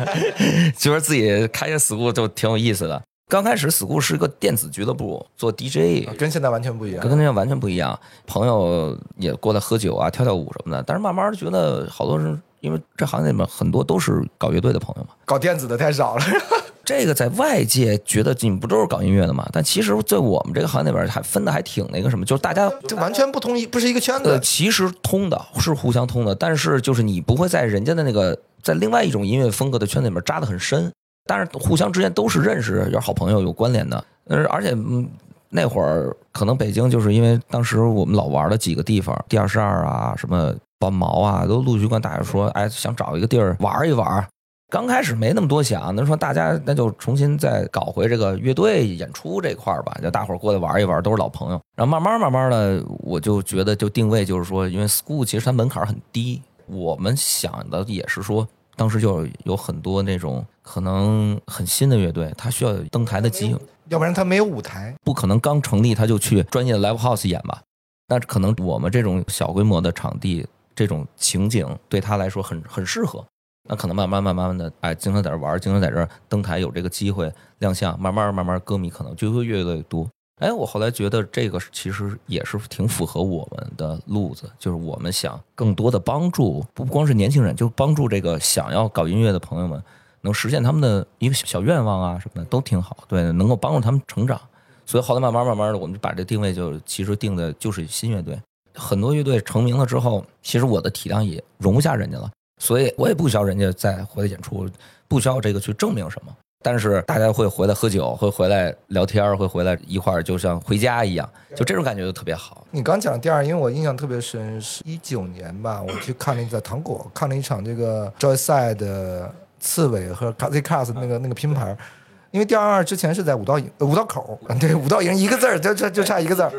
觉得自己开个 school 就挺有意思的。刚开始 school 是一个电子俱乐部，做 DJ，跟现在完全不一样。跟现在完全不一样。朋友也过来喝酒啊、跳跳舞什么的。但是慢慢觉得好多人，因为这行业里面很多都是搞乐队的朋友嘛，搞电子的太少了。这个在外界觉得你们不都是搞音乐的嘛？但其实，在我们这个行业里边还分的还挺那个什么，就是大家就完全不同一，不是一个圈呃，子。其实通的是互相通的，但是就是你不会在人家的那个在另外一种音乐风格的圈子里面扎得很深，但是互相之间都是认识，有好朋友，有关联的。呃，而且嗯，那会儿可能北京就是因为当时我们老玩的几个地方，第二十二啊，什么短毛啊，都陆续跟大家说，哎，想找一个地儿玩一玩。刚开始没那么多想，那说大家那就重新再搞回这个乐队演出这块儿吧，就大伙儿过来玩一玩，都是老朋友。然后慢慢慢慢的，我就觉得就定位就是说，因为 school 其实它门槛很低，我们想的也是说，当时就有很多那种可能很新的乐队，他需要有登台的机会，要不然他没有舞台。不可能刚成立他就去专业的 live house 演吧？但是可能我们这种小规模的场地，这种情景对他来说很很适合。那可能慢慢慢慢的，哎，经常在这玩，经常在这登台，有这个机会亮相，慢慢慢慢，歌迷可能就会越来越多。哎，我后来觉得这个其实也是挺符合我们的路子，就是我们想更多的帮助，不光是年轻人，就帮助这个想要搞音乐的朋友们，能实现他们的一个小愿望啊什么的都挺好，对，能够帮助他们成长。所以后来慢慢慢慢的，我们就把这定位就其实定的就是新乐队。很多乐队成名了之后，其实我的体量也容不下人家了。所以我也不需要人家再回来演出，不需要这个去证明什么。但是大家会回来喝酒，会回来聊天，会回来一块儿，就像回家一样，就这种感觉就特别好。你刚讲第二，因为我印象特别深，是一九年吧，我去看了一个糖果看了一场这个 Joyside 的刺猬和 c a z y Cars 那个那个拼盘，因为第二二之前是在五道营五道口，对五道营一个字儿就就就差一个字儿。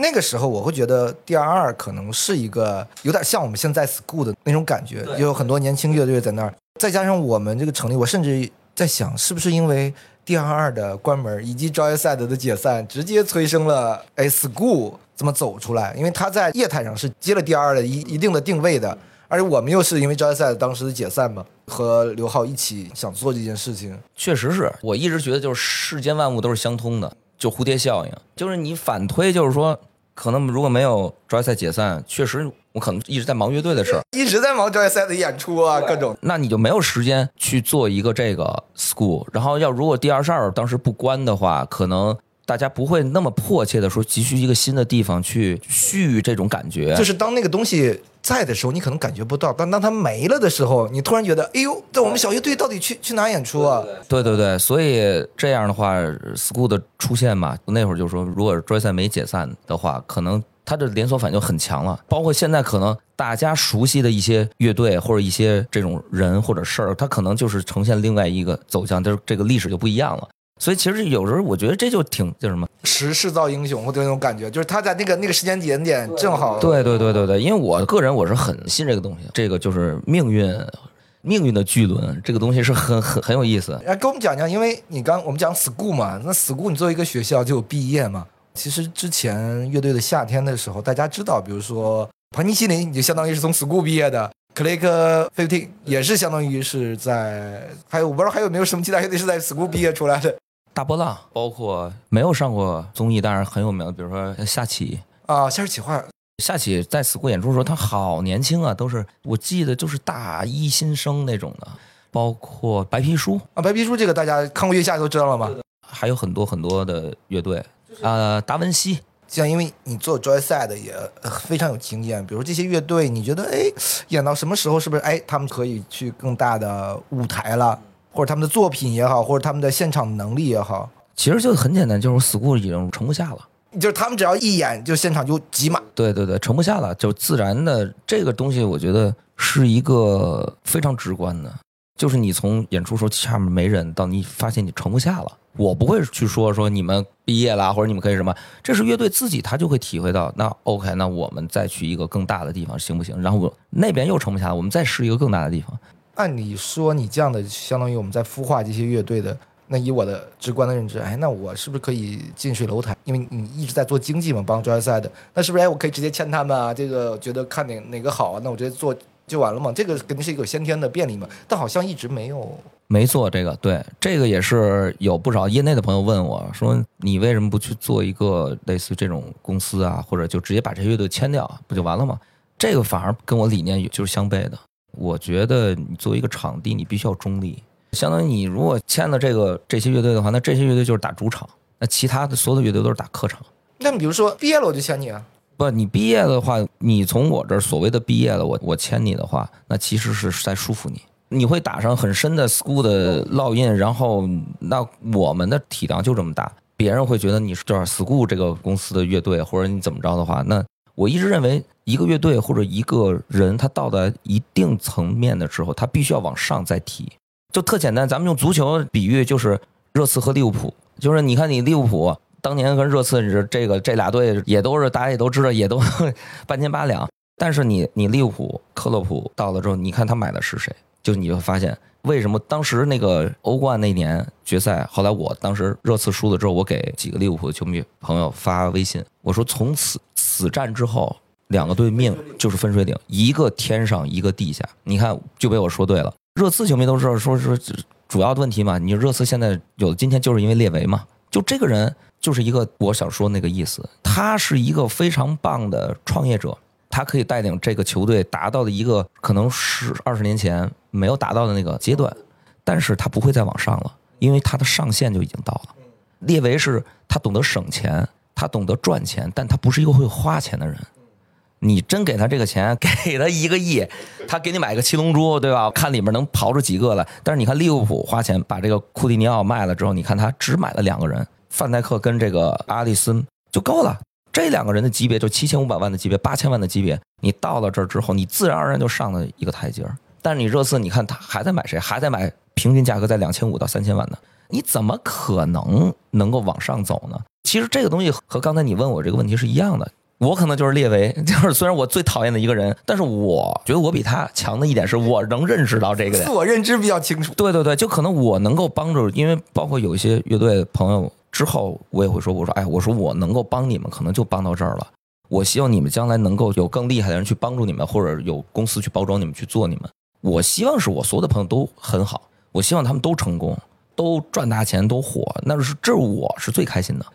那个时候我会觉得 D R 二可能是一个有点像我们现在 school 的那种感觉，也有很多年轻乐队在那儿，再加上我们这个成立，我甚至在想是不是因为 D R 二的关门以及 Joyside 的解散，直接催生了哎 school 怎么走出来？因为他在业态上是接了 D R 的一一定的定位的，而且我们又是因为 Joyside 当时的解散嘛，和刘浩一起想做这件事情。确实是我一直觉得，就是世间万物都是相通的，就蝴蝶效应，就是你反推，就是说，可能如果没有 Joyside 解散，确实我可能一直在忙乐队的事儿，一直在忙 Joyside 的演出啊，各种。那你就没有时间去做一个这个 school。然后要如果第二十二当时不关的话，可能大家不会那么迫切的说急需一个新的地方去续这种感觉。就是当那个东西在的时候，你可能感觉不到；但 当它没了的时候，你突然觉得，哎呦，在我们小乐队到底去去哪演出啊？对对对，所以这样的话，school 的出现嘛，那会儿就说，如果 Joyside 没解散的话，可能它的连锁反应就很强了。包括现在可能大家熟悉的一些乐队或者一些这种人或者事儿，它可能就是呈现另外一个走向，就是这个历史就不一样了。所以其实有时候我觉得这就挺叫什么？时势造英雄，或者那种感觉，就是他在那个那个时间节点正好。对对对对对，因为我个人我是很信这个东西，这个就是命运，命运的巨轮，这个东西是很很很有意思。来给我们讲讲，因为你刚我们讲 school 嘛，那 school 你作为一个学校就有毕业嘛。其实之前乐队的夏天的时候，大家知道，比如说盘尼西林，你就相当于是从 school 毕业的；Click Fifteen 也是相当于是在，还有我不知道还有没有什么其他乐队是在 school 毕业出来的大波浪，包括没有上过综艺，但是很有名的，比如说夏启。啊。夏日企划夏启在 school 演出的时候，他好年轻啊，都是我记得就是大一新生那种的，包括白皮书，啊，白皮书这个大家看过月下都知道了吗？还有很多很多的乐队，呃，达文西，像因为你做 Joyside 的也呃非常有经验，比如这些乐队，你觉得哎演到什么时候是不是哎他们可以去更大的舞台了，或者他们的作品也好，或者他们的现场能力也好，其实就很简单，就是 school 已经盛不下了。就是他们只要一演就现场就挤满。对对对，盛不下了，就自然的这个东西，我觉得是一个非常直观的，就是你从演出时候下面没人，到你发现你盛不下了，我不会去说说你们毕业啦，或者你们可以什么，这是乐队自己他就会体会到，那 OK，那我们再去一个更大的地方行不行？然后我那边又盛不下了，我们再试一个更大的地方。按理说，你这样的相当于我们在孵化这些乐队的。那以我的直观的认知，哎，那我是不是可以近水楼台？因为你一直在做经济嘛，帮专业赛的，那是不是哎，我可以直接签他们啊？这个觉得看哪哪个好啊，那我直接做就完了嘛？这个肯定是一个先天的便利嘛，但好像一直没有没做这个。对，这个也是有不少业内的朋友问我说，你为什么不去做一个类似这种公司啊，或者就直接把这些乐队签掉，不就完了吗？这个反而跟我理念就是相悖的。我觉得你作为一个场地，你必须要中立。相当于你如果签了这个这些乐队的话，那这些乐队就是打主场，那其他的所有的乐队都是打客场。那你比如说毕业了我就签你啊？不，你毕业的话，你从我这儿所谓的毕业了，我我签你的话，那其实是在束缚你，你会打上很深的 school 的烙印，然后那我们的体量就这么大，别人会觉得你是叫 school 这个公司的乐队，或者你怎么着的话，那我一直认为一个乐队或者一个人他到达一定层面的时候，他必须要往上再提。就特简单，咱们用足球比喻，就是热刺和利物浦。就是你看，你利物浦当年跟热刺这个 这俩队也都是大家也都知道，也都 半斤八两。但是你你利物浦克洛普到了之后，你看他买的是谁？就你会发现，为什么当时那个欧冠那年决赛，后来我当时热刺输了之后，我给几个利物浦的球迷朋友发微信，我说从此此战之后，两个队命就是分水岭，一个天上一个地下。你看就被我说对了。热刺球迷都知道，说是主要的问题嘛。你热刺现在有的今天就是因为列维嘛。就这个人就是一个我想说那个意思。他是一个非常棒的创业者，他可以带领这个球队达到的一个可能是二十年前没有达到的那个阶段，但是他不会再往上了，因为他的上限就已经到了。列维是他懂得省钱，他懂得赚钱，但他不是一个会花钱的人。你真给他这个钱，给他一个亿，他给你买个七龙珠，对吧？看里面能刨出几个来。但是你看利物浦花钱把这个库蒂尼奥卖了之后，你看他只买了两个人，范戴克跟这个阿里森就够了。这两个人的级别就七千五百万的级别，八千万的级别，你到了这儿之后，你自然而然就上了一个台阶儿。但是你热刺，你看他还在买谁？还在买平均价格在两千五到三千万的，你怎么可能能够往上走呢？其实这个东西和刚才你问我这个问题是一样的。我可能就是列维，就是虽然我最讨厌的一个人，但是我觉得我比他强的一点是我能认识到这个人，自我认知比较清楚。对对对，就可能我能够帮助，因为包括有一些乐队朋友之后，我也会说，我说，哎，我说我能够帮你们，可能就帮到这儿了。我希望你们将来能够有更厉害的人去帮助你们，或者有公司去包装你们去做你们。我希望是我所有的朋友都很好，我希望他们都成功，都赚大钱，都火，那是这我是最开心的。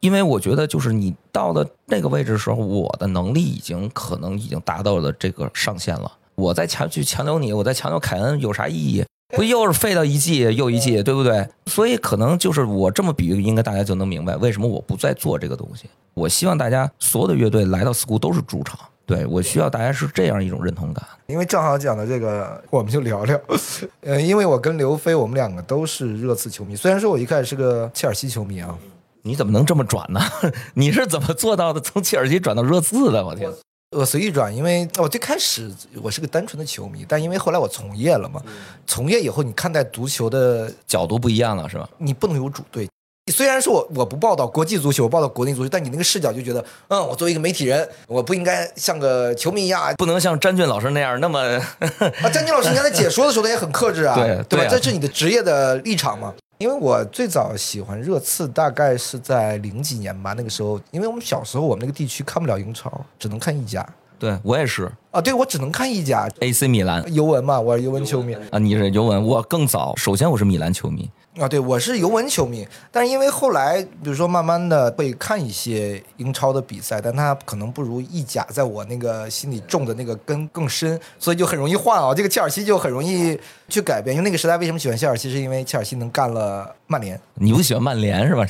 因为我觉得，就是你到了那个位置的时候，我的能力已经可能已经达到了这个上限了。我再强去强留你，我再强留凯恩有啥意义？不又是废掉一季又一季，对不对？所以可能就是我这么比喻，应该大家就能明白为什么我不再做这个东西。我希望大家所有的乐队来到 school 都是主场，对我需要大家是这样一种认同感。因为正好讲的这个，我们就聊聊。呃，因为我跟刘飞，我们两个都是热刺球迷，虽然说我一开始是个切尔西球迷啊。你怎么能这么转呢？你是怎么做到的？从切尔西转到热刺的？我天！我随意转，因为我最开始我是个单纯的球迷，但因为后来我从业了嘛，从业以后你看待足球的角度不一样了，是吧？你不能有主队。虽然说我我不报道国际足球，我报道国内足球，但你那个视角就觉得，嗯，我作为一个媒体人，我不应该像个球迷一样，不能像詹俊老师那样那么啊。詹俊老师你刚才解说的时候他也很克制啊，对对吧？这是你的职业的立场嘛？因为我最早喜欢热刺，大概是在零几年吧。那个时候，因为我们小时候，我们那个地区看不了英超，只能看意甲。对我也是，啊，对我只能看意甲，AC 米兰尤文嘛，我是尤文球迷啊，你是尤文，我更早。首先我是米兰球迷，啊，对我是尤文球迷，但是因为后来比如说慢慢的会看一些英超的比赛，但它可能不如意甲在我那个心里种的那个根更深，所以就很容易换啊。这个切尔西就很容易去改变，因为那个时代为什么喜欢切尔西，是因为切尔西能干了曼联。你不喜欢曼联是吧？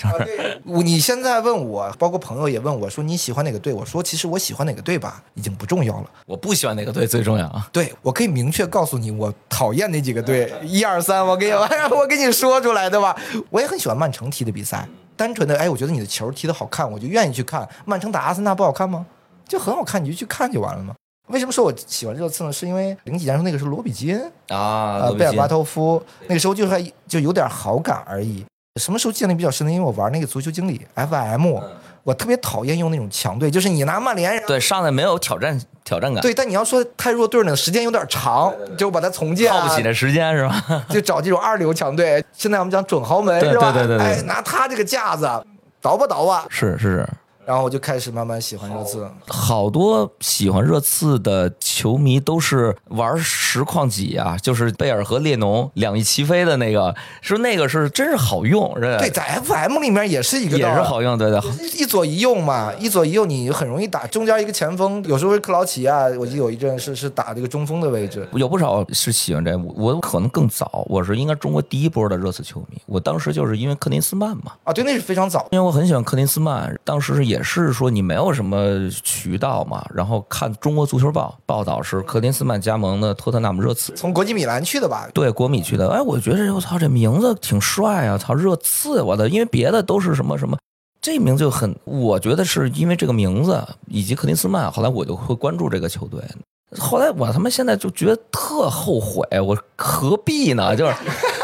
你现在问我，包括朋友也问我说你喜欢哪个队，我说其实我喜欢哪个队吧，已经不重要了。我不喜欢哪个队最重要啊。对我可以明确告诉你，我讨厌哪几个队，一二三，我给你，我给你说出来，对吧？我也很喜欢曼城踢的比赛，单纯的，哎，我觉得你的球踢得好看，我就愿意去看。曼城打阿森纳不好看吗？就很好看，你就去看就完了吗？为什么说我喜欢热刺呢？是因为零几年时候那个是罗比金，啊，贝尔巴托夫，那个时候就还就有点好感而已。什么时候建立比较深的？因为我玩那个足球经理 FM，我特别讨厌用那种强队，就是你拿曼联，对上来没有挑战挑战感，对，但你要说太弱队呢，时间有点长，就把它重建、啊，耗不起这时间是吧？就找这种二流强队。现在我们讲准豪门是吧？对对对对哎，拿他这个架子倒吧倒吧，是是是，然后我就开始慢慢喜欢热刺。好多喜欢热刺的球迷都是玩实况几啊，就是贝尔和列侬两翼齐飞的那个，是那个是真是好用，是对，在 FM 里面也是一个也是好用，对对。一左一右嘛，一左一右你很容易打。中间一个前锋，有时候是克劳奇啊，我记得有一阵是是打这个中锋的位置。有不少是喜欢这，我我可能更早，我是应该中国第一波的热刺球迷。我当时就是因为克林斯曼嘛，啊，对，那是非常早。因为我很喜欢克林斯曼，当时是也是说你没有什么渠道嘛，然后看中国足球报报道是克林斯曼加盟的托特纳姆热刺，从国际米兰去的吧？对国米去的。哎，我觉得我操这名字挺帅啊，操热刺，我的，因为别的都是什么什么。这名字就很，我觉得是因为这个名字以及克林斯曼，后来我就会关注这个球队。后来我他妈现在就觉得特后悔，我何必呢？就是，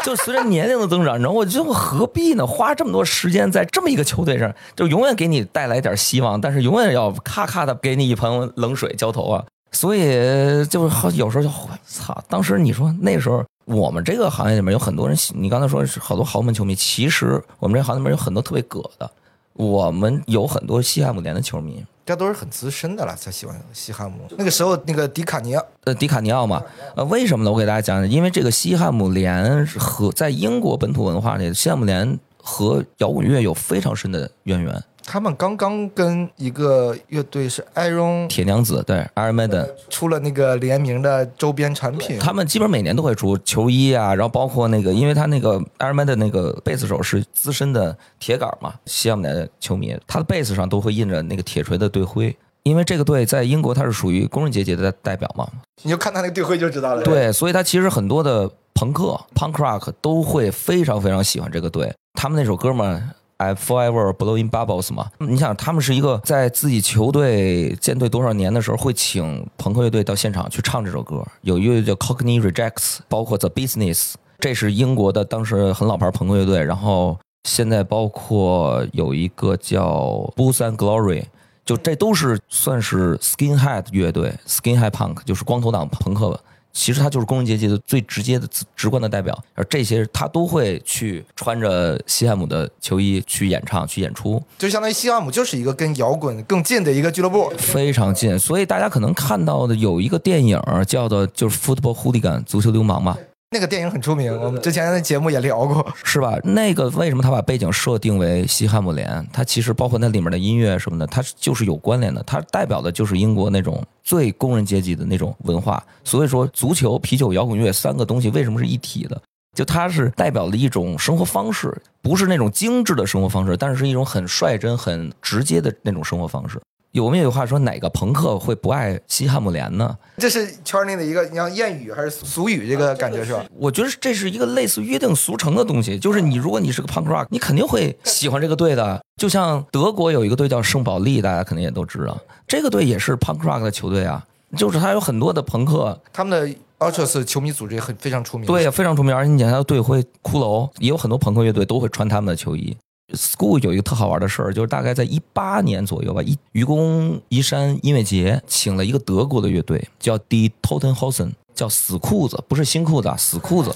就随着年龄的增长，你知道我就何必呢？花这么多时间在这么一个球队上，就永远给你带来点希望，但是永远要咔咔的给你一盆冷水浇头啊！所以就是好有时候就后悔，操！当时你说那时候我们这个行业里面有很多人，你刚才说是好多豪门球迷，其实我们这行业里面有很多特别葛的，我们有很多西汉姆联的球迷，这都是很资深的了才喜欢西汉姆。那个时候，那个迪卡尼奥呃，迪卡尼奥嘛，呃，为什么呢？我给大家讲讲，因为这个西汉姆联和在英国本土文化里，西汉姆联和摇滚乐有非常深的渊源。他们刚刚跟一个乐队是艾荣铁娘子对 Iron Maiden，出了那个联名的周边产品。他们基本每年都会出球衣啊，然后包括那个，因为他那个 Iron Maiden 那个贝斯手是资深的铁杆嘛，西汉姆的球迷，他的贝斯上都会印着那个铁锤的队徽。因为这个队在英国，它是属于工人阶级的代表嘛，你就看他那个队徽就知道了。，对，所以他其实很多的朋克 punk rock 都会非常非常喜欢这个队。他们那首歌嘛，I Forever Blowing Bubbles 嘛，你想他们是一个在自己球队建队多少年的时候，会请朋克乐队到现场去唱这首歌。有一个叫 Cockney Rejects，包括 The Business，这是英国的当时很老牌朋克乐队。然后现在包括有一个叫 Booze and Glory。就这都是算是 skinhead 乐队，skinhead punk 就是光头党朋克，其实他就是工人阶级的最直接的、直观的代表。而这些他都会去穿着西汉姆的球衣去演唱、去演出，就相当于西汉姆就是一个跟摇滚更近的一个俱乐部。非常近。所以大家可能看到的有一个电影叫做就是 Football Hooligan 足球流氓嘛，那个电影很出名，我们之前的节目也聊过。是吧？那个为什么他把背景设定为西汉姆联？它其实包括那里面的音乐什么的，它就是有关联的。它代表的就是英国那种最工人阶级的那种文化。所以说，足球、啤酒、摇滚乐三个东西为什么是一体的？就它是代表了一种生活方式，不是那种精致的生活方式，但是是一种很率真、很直接的那种生活方式。有没有话说哪个朋克会不爱西汉姆联呢？这是圈内的一个，你像谚语还是俗语，这个感觉是吧？我觉得这是一个类似约定俗成的东西，就是你如果你是个 punk rock，你肯定会喜欢这个队的。就像德国有一个队叫圣保利，大家肯定也都知道，这个队也是 punk rock 的球队啊，就是他有很多的朋克，他们的 Ultras 球迷组织也很非常出名。对呀，非常出名。而且你看他的队徽骷髅，也有很多朋克乐队都会穿他们的球衣。School 有一个特好玩的事儿，就是大概在一八年左右吧，一愚公移山音乐节请了一个德国的乐队，叫 Die Totenhausen，叫死裤子，不是新裤子啊，死裤子。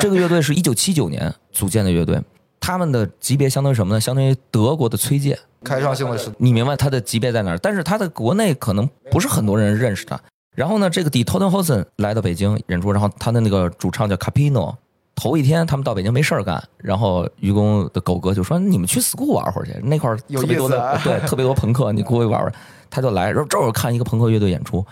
这个乐队是一九七九年组建的乐队，他们的级别相当于什么呢？相当于德国的崔健。开创性的是你明白他的级别在哪儿？但是他的国内可能不是很多人认识他。然后呢，这个 d t o t e n h o s e n 来到北京演出，然后他的那个主唱叫 Capino。头一天他们到北京没事儿干，然后愚公的狗哥就说：“你们去 school 玩会儿去，那块儿特别多 对特别多朋克，你过去玩玩。”他就来，然后正好看一个朋克乐队演出，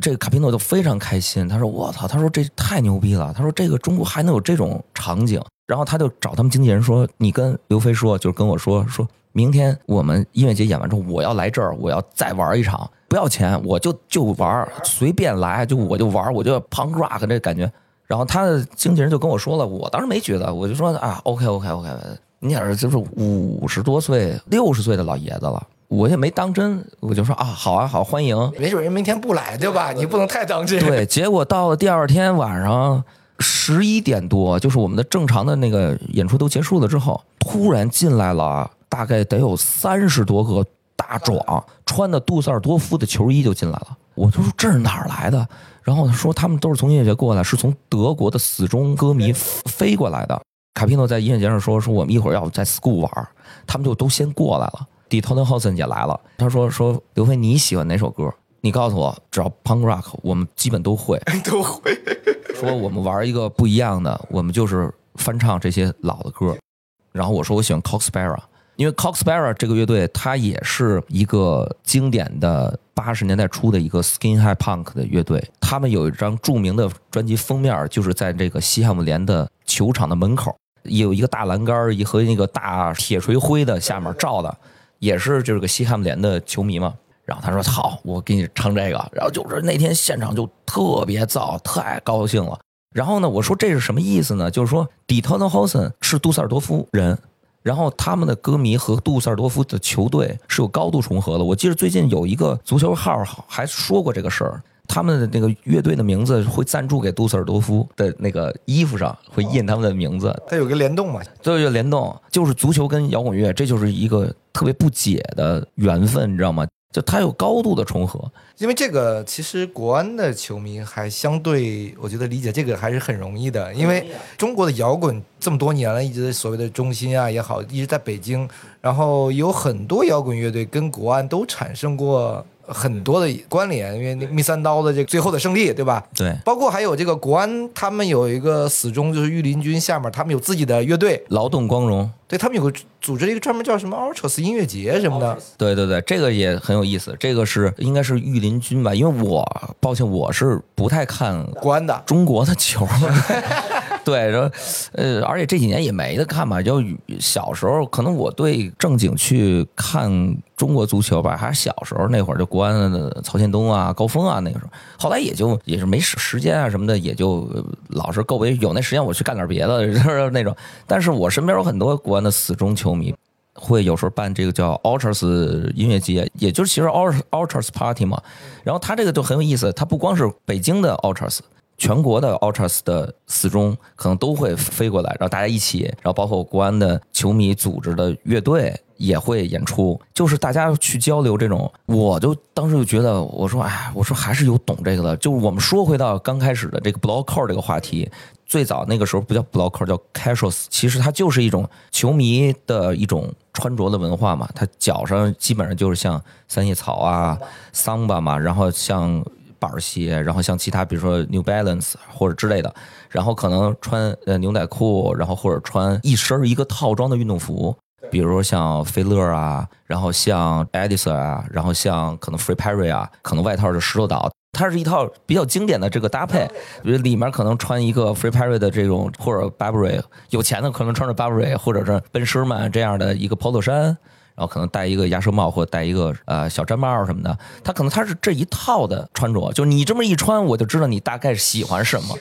这个卡皮诺就非常开心，他说：“我操！”他说：“这太牛逼了！”他说：“这个中国还能有这种场景。”然后他就找他们经纪人说：“你跟刘飞说，就是跟我说，说明天我们音乐节演完之后，我要来这儿，我要再玩一场，不要钱，我就就玩，随便来，就我就玩，我就 punk rock 这感觉。”然后他的经纪人就跟我说了，我当时没觉得，我就说啊，OK OK OK，你也是就是五十多岁、六十岁的老爷子了，我也没当真，我就说啊，好啊好，欢迎。没准人明天不来，对吧？你不能太当真。对，结果到了第二天晚上十一点多，就是我们的正常的那个演出都结束了之后，突然进来了，大概得有三十多个大壮，穿的杜塞尔多夫的球衣就进来了。我就说这是哪儿来的？然后他说他们都是从音乐节过来，是从德国的死忠歌迷飞过来的。卡皮诺在音乐节上说说我们一会儿要在 school 玩，他们就都先过来了。d t o n h o s e n 也来了，他说说刘飞你喜欢哪首歌？你告诉我，只要 punk rock 我们基本都会。都会。说我们玩一个不一样的，我们就是翻唱这些老的歌。然后我说我喜欢 Cox Sparrow，因为 Cox Sparrow 这个乐队它也是一个经典的八十年代初的一个 skin high punk 的乐队。他们有一张著名的专辑封面，就是在这个西汉姆联的球场的门口，有一个大栏杆一和那个大铁锤灰的下面照的，也是就是个西汉姆联的球迷嘛。然后他说：“好，我给你唱这个。”然后就是那天现场就特别燥，太高兴了。然后呢，我说这是什么意思呢？就是说，底特律豪森是杜塞尔多夫人，然后他们的歌迷和杜塞尔多夫的球队是有高度重合的。我记得最近有一个足球号还说过这个事儿，他们的那个乐队的名字会赞助给杜塞尔多夫的那个衣服上会印他们的名字，它有个联动嘛？对有联动，就是足球跟摇滚乐，这就是一个特别不解的缘分，你知道吗？就它有高度的重合，因为这个其实国安的球迷还相对，我觉得理解这个还是很容易的，因为中国的摇滚这么多年了，一直所谓的中心啊也好，一直在北京，然后有很多摇滚乐队跟国安都产生过很多的关联，因为那密三刀的这个最后的胜利，对吧？对，包括还有这个国安，他们有一个死忠就是御林军下面，他们有自己的乐队，劳动光荣，对他们有个组织了一个专门叫什么 Ultras 音乐节什么的。对对对，这个也很有意思。这个是应该是御林军吧？因为我抱歉，我是不太看国安的，中国的球。对，然后呃，而且这几年也没得看嘛。就小时候，可能我对正经去看中国足球吧，还是小时候那会儿，就国安的曹宪东啊、高峰啊那个时候。后来也就也是没时时间啊什么的，也就老是够为有那时间我去干点别的，就是那种。但是我身边有很多国安的死忠球迷。会有时候办这个叫 Ultras 音乐节，也就是其实 Ult Ultras Party 嘛。然后他这个就很有意思，他不光是北京的 Ultras，全国的 Ultras 的死忠可能都会飞过来，然后大家一起，然后包括国安的球迷组织的乐队也会演出，就是大家去交流这种。我就当时就觉得，我说哎，我说还是有懂这个的。就是我们说回到刚开始的这个 Block Call 这个话题。最早那个时候不叫 blocker，叫 casuals，其实它就是一种球迷的一种穿着的文化嘛。他脚上基本上就是像三叶草啊、桑巴嘛，然后像板鞋，然后像其他比如说 New Balance 或者之类的，然后可能穿呃牛仔裤，然后或者穿一身一个套装的运动服，比如说像菲乐啊，然后像 Edison 啊，然后像可能 Free Perry 啊，可能外套是石头岛。它是一套比较经典的这个搭配，比如里面可能穿一个 Free Perry 的这种，或者 Burberry，有钱的可能穿着 Burberry 或者是奔驰曼这样的一个 Polo 衫。然后可能戴一个鸭舌帽或者戴一个呃小毡帽什么的，他可能他是这一套的穿着，就你这么一穿，我就知道你大概喜欢什么，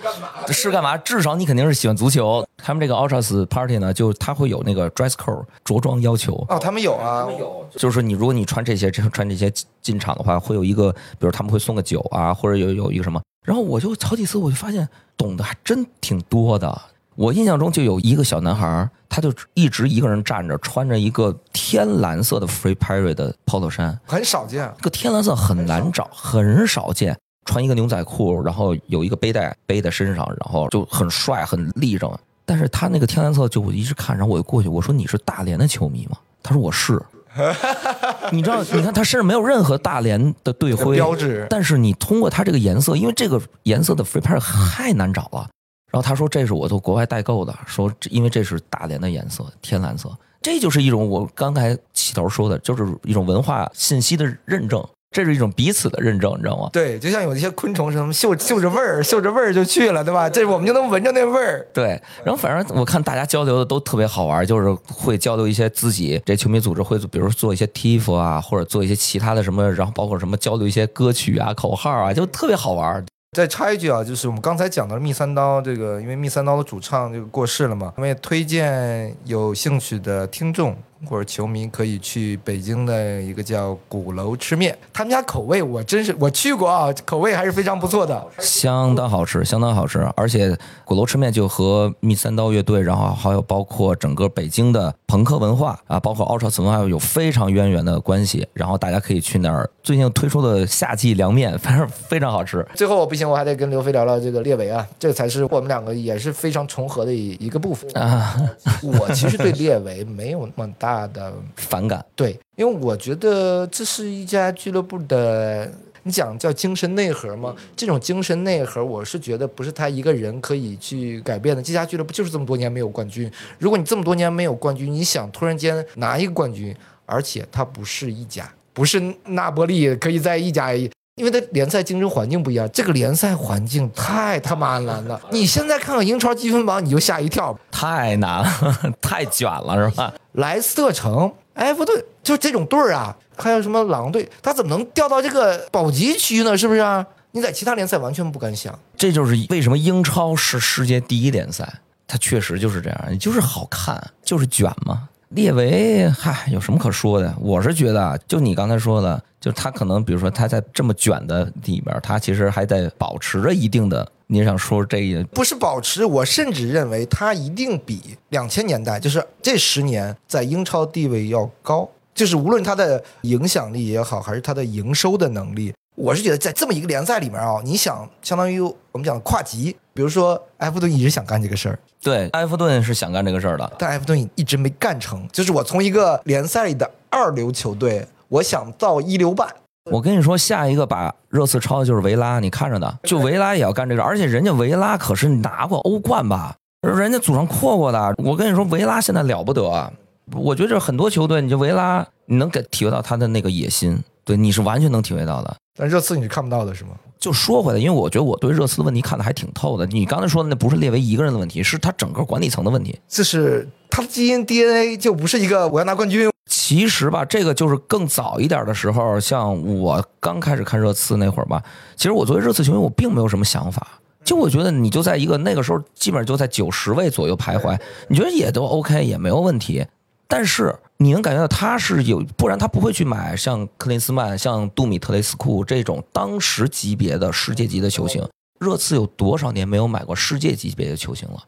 是干嘛？至少你肯定是喜欢足球。他们这个 Ultras Party 呢，就他会有那个 dress code 着装要求。哦，他们有啊，有，就是说你如果你穿这些穿这些进场的话，会有一个，比如他们会送个酒啊，或者有有一个什么。然后我就好几次我就发现懂得还真挺多的。我印象中就有一个小男孩，他就一直一个人站着，穿着一个天蓝色的 Free Perry 的 Polo 衫，很少见。这个天蓝色很难找，很少见。穿一个牛仔裤，然后有一个背带背在身上，然后就很帅很立正。但是他那个天蓝色就我一直看，然后我就过去，我说你是大连的球迷吗？他说我是。你知道，你看他身上没有任何大连的队徽标志但是你通过他这个颜色，因为这个颜色的 free pair 太难找了。然后他说这是我从国外代购的，说因为这是大连的颜色，天蓝色，这就是一种我刚才起头说的，就是一种文化信息的认证，这是一种彼此的认证，你知道吗？对，就像有一些昆虫什么嗅嗅着味儿，嗅着味儿就去了，对吧？这我们就能闻着那味儿。对，然后反正我看大家交流的都特别好玩，就是会交流一些自己这球迷组织会，比如做一些 TIF 啊，或者做一些其他的什么，然后包括什么交流一些歌曲啊、口号啊，就特别好玩。再插一句啊，就是我们刚才讲到密三刀这个，因为密三刀的主唱这个过世了嘛，我们也推荐有兴趣的听众或者球迷可以去北京的一个叫鼓楼吃面，他们家口味我真是我去过啊，口味还是非常不错的。相当好吃，相当好吃，而且鼓楼吃面就和密三刀乐队，然后还有包括整个北京的朋克文化啊，包括 Ultra 文化有非常渊源的关系。然后大家可以去那儿，最近推出的夏季凉面，反正非常好吃。最后我不行，我还得跟刘飞聊聊这个列维啊，这个才是我们两个也是非常重合的一一个部分啊。我其实对列维没有那么大的反感，对，因为我觉得这是一家俱乐部的。你讲叫精神内核吗？这种精神内核，我是觉得不是他一个人可以去改变的。这家俱乐部就是这么多年没有冠军。如果你这么多年没有冠军，你想突然间拿一个冠军，而且他不是一家，不是那波利可以在一家，因为他联赛竞争环境不一样。这个联赛环境太他妈难了。你现在看看英超积分榜，你就吓一跳，太难了，太卷了，是吧？莱斯特城、埃弗顿，就这种队儿啊。还有什么狼队？他怎么能掉到这个保级区呢？是不是啊？你在其他联赛完全不敢想。这就是为什么英超是世界第一联赛，它确实就是这样，就是好看，就是卷嘛。列维，嗨，有什么可说的？我是觉得，就你刚才说的，就他可能，比如说他在这么卷的里边，他其实还在保持着一定的。你想说这也不是保持？我甚至认为他一定比两千年代，就是这十年在英超地位要高。就是无论他的影响力也好，还是他的营收的能力，我是觉得在这么一个联赛里面啊，你想相当于我们讲跨级，比如说埃弗顿一直想干这个事儿，对，埃弗顿是想干这个事儿的，但埃弗顿一直没干成。就是我从一个联赛里的二流球队，我想到一流半。我跟你说，下一个把热刺超的就是维拉，你看着呢，就维拉也要干这个，而且人家维拉可是拿过欧冠吧，人家祖上扩过的。我跟你说，维拉现在了不得。我觉得很多球队，你就维拉，你能给体会到他的那个野心，对，你是完全能体会到的。但热刺你是看不到的，是吗？就说回来，因为我觉得我对热刺的问题看的还挺透的。你刚才说的那不是列维一个人的问题，是他整个管理层的问题。这是他的基因 DNA 就不是一个我要拿冠军。其实吧，这个就是更早一点的时候，像我刚开始看热刺那会儿吧，其实我作为热刺球迷，我并没有什么想法。就我觉得你就在一个那个时候，基本上就在九十位左右徘徊，你觉得也都 OK，也没有问题。但是你能感觉到他是有，不然他不会去买像克林斯曼、像杜米特雷斯库这种当时级别的世界级的球星。热刺有多少年没有买过世界级别的球星了？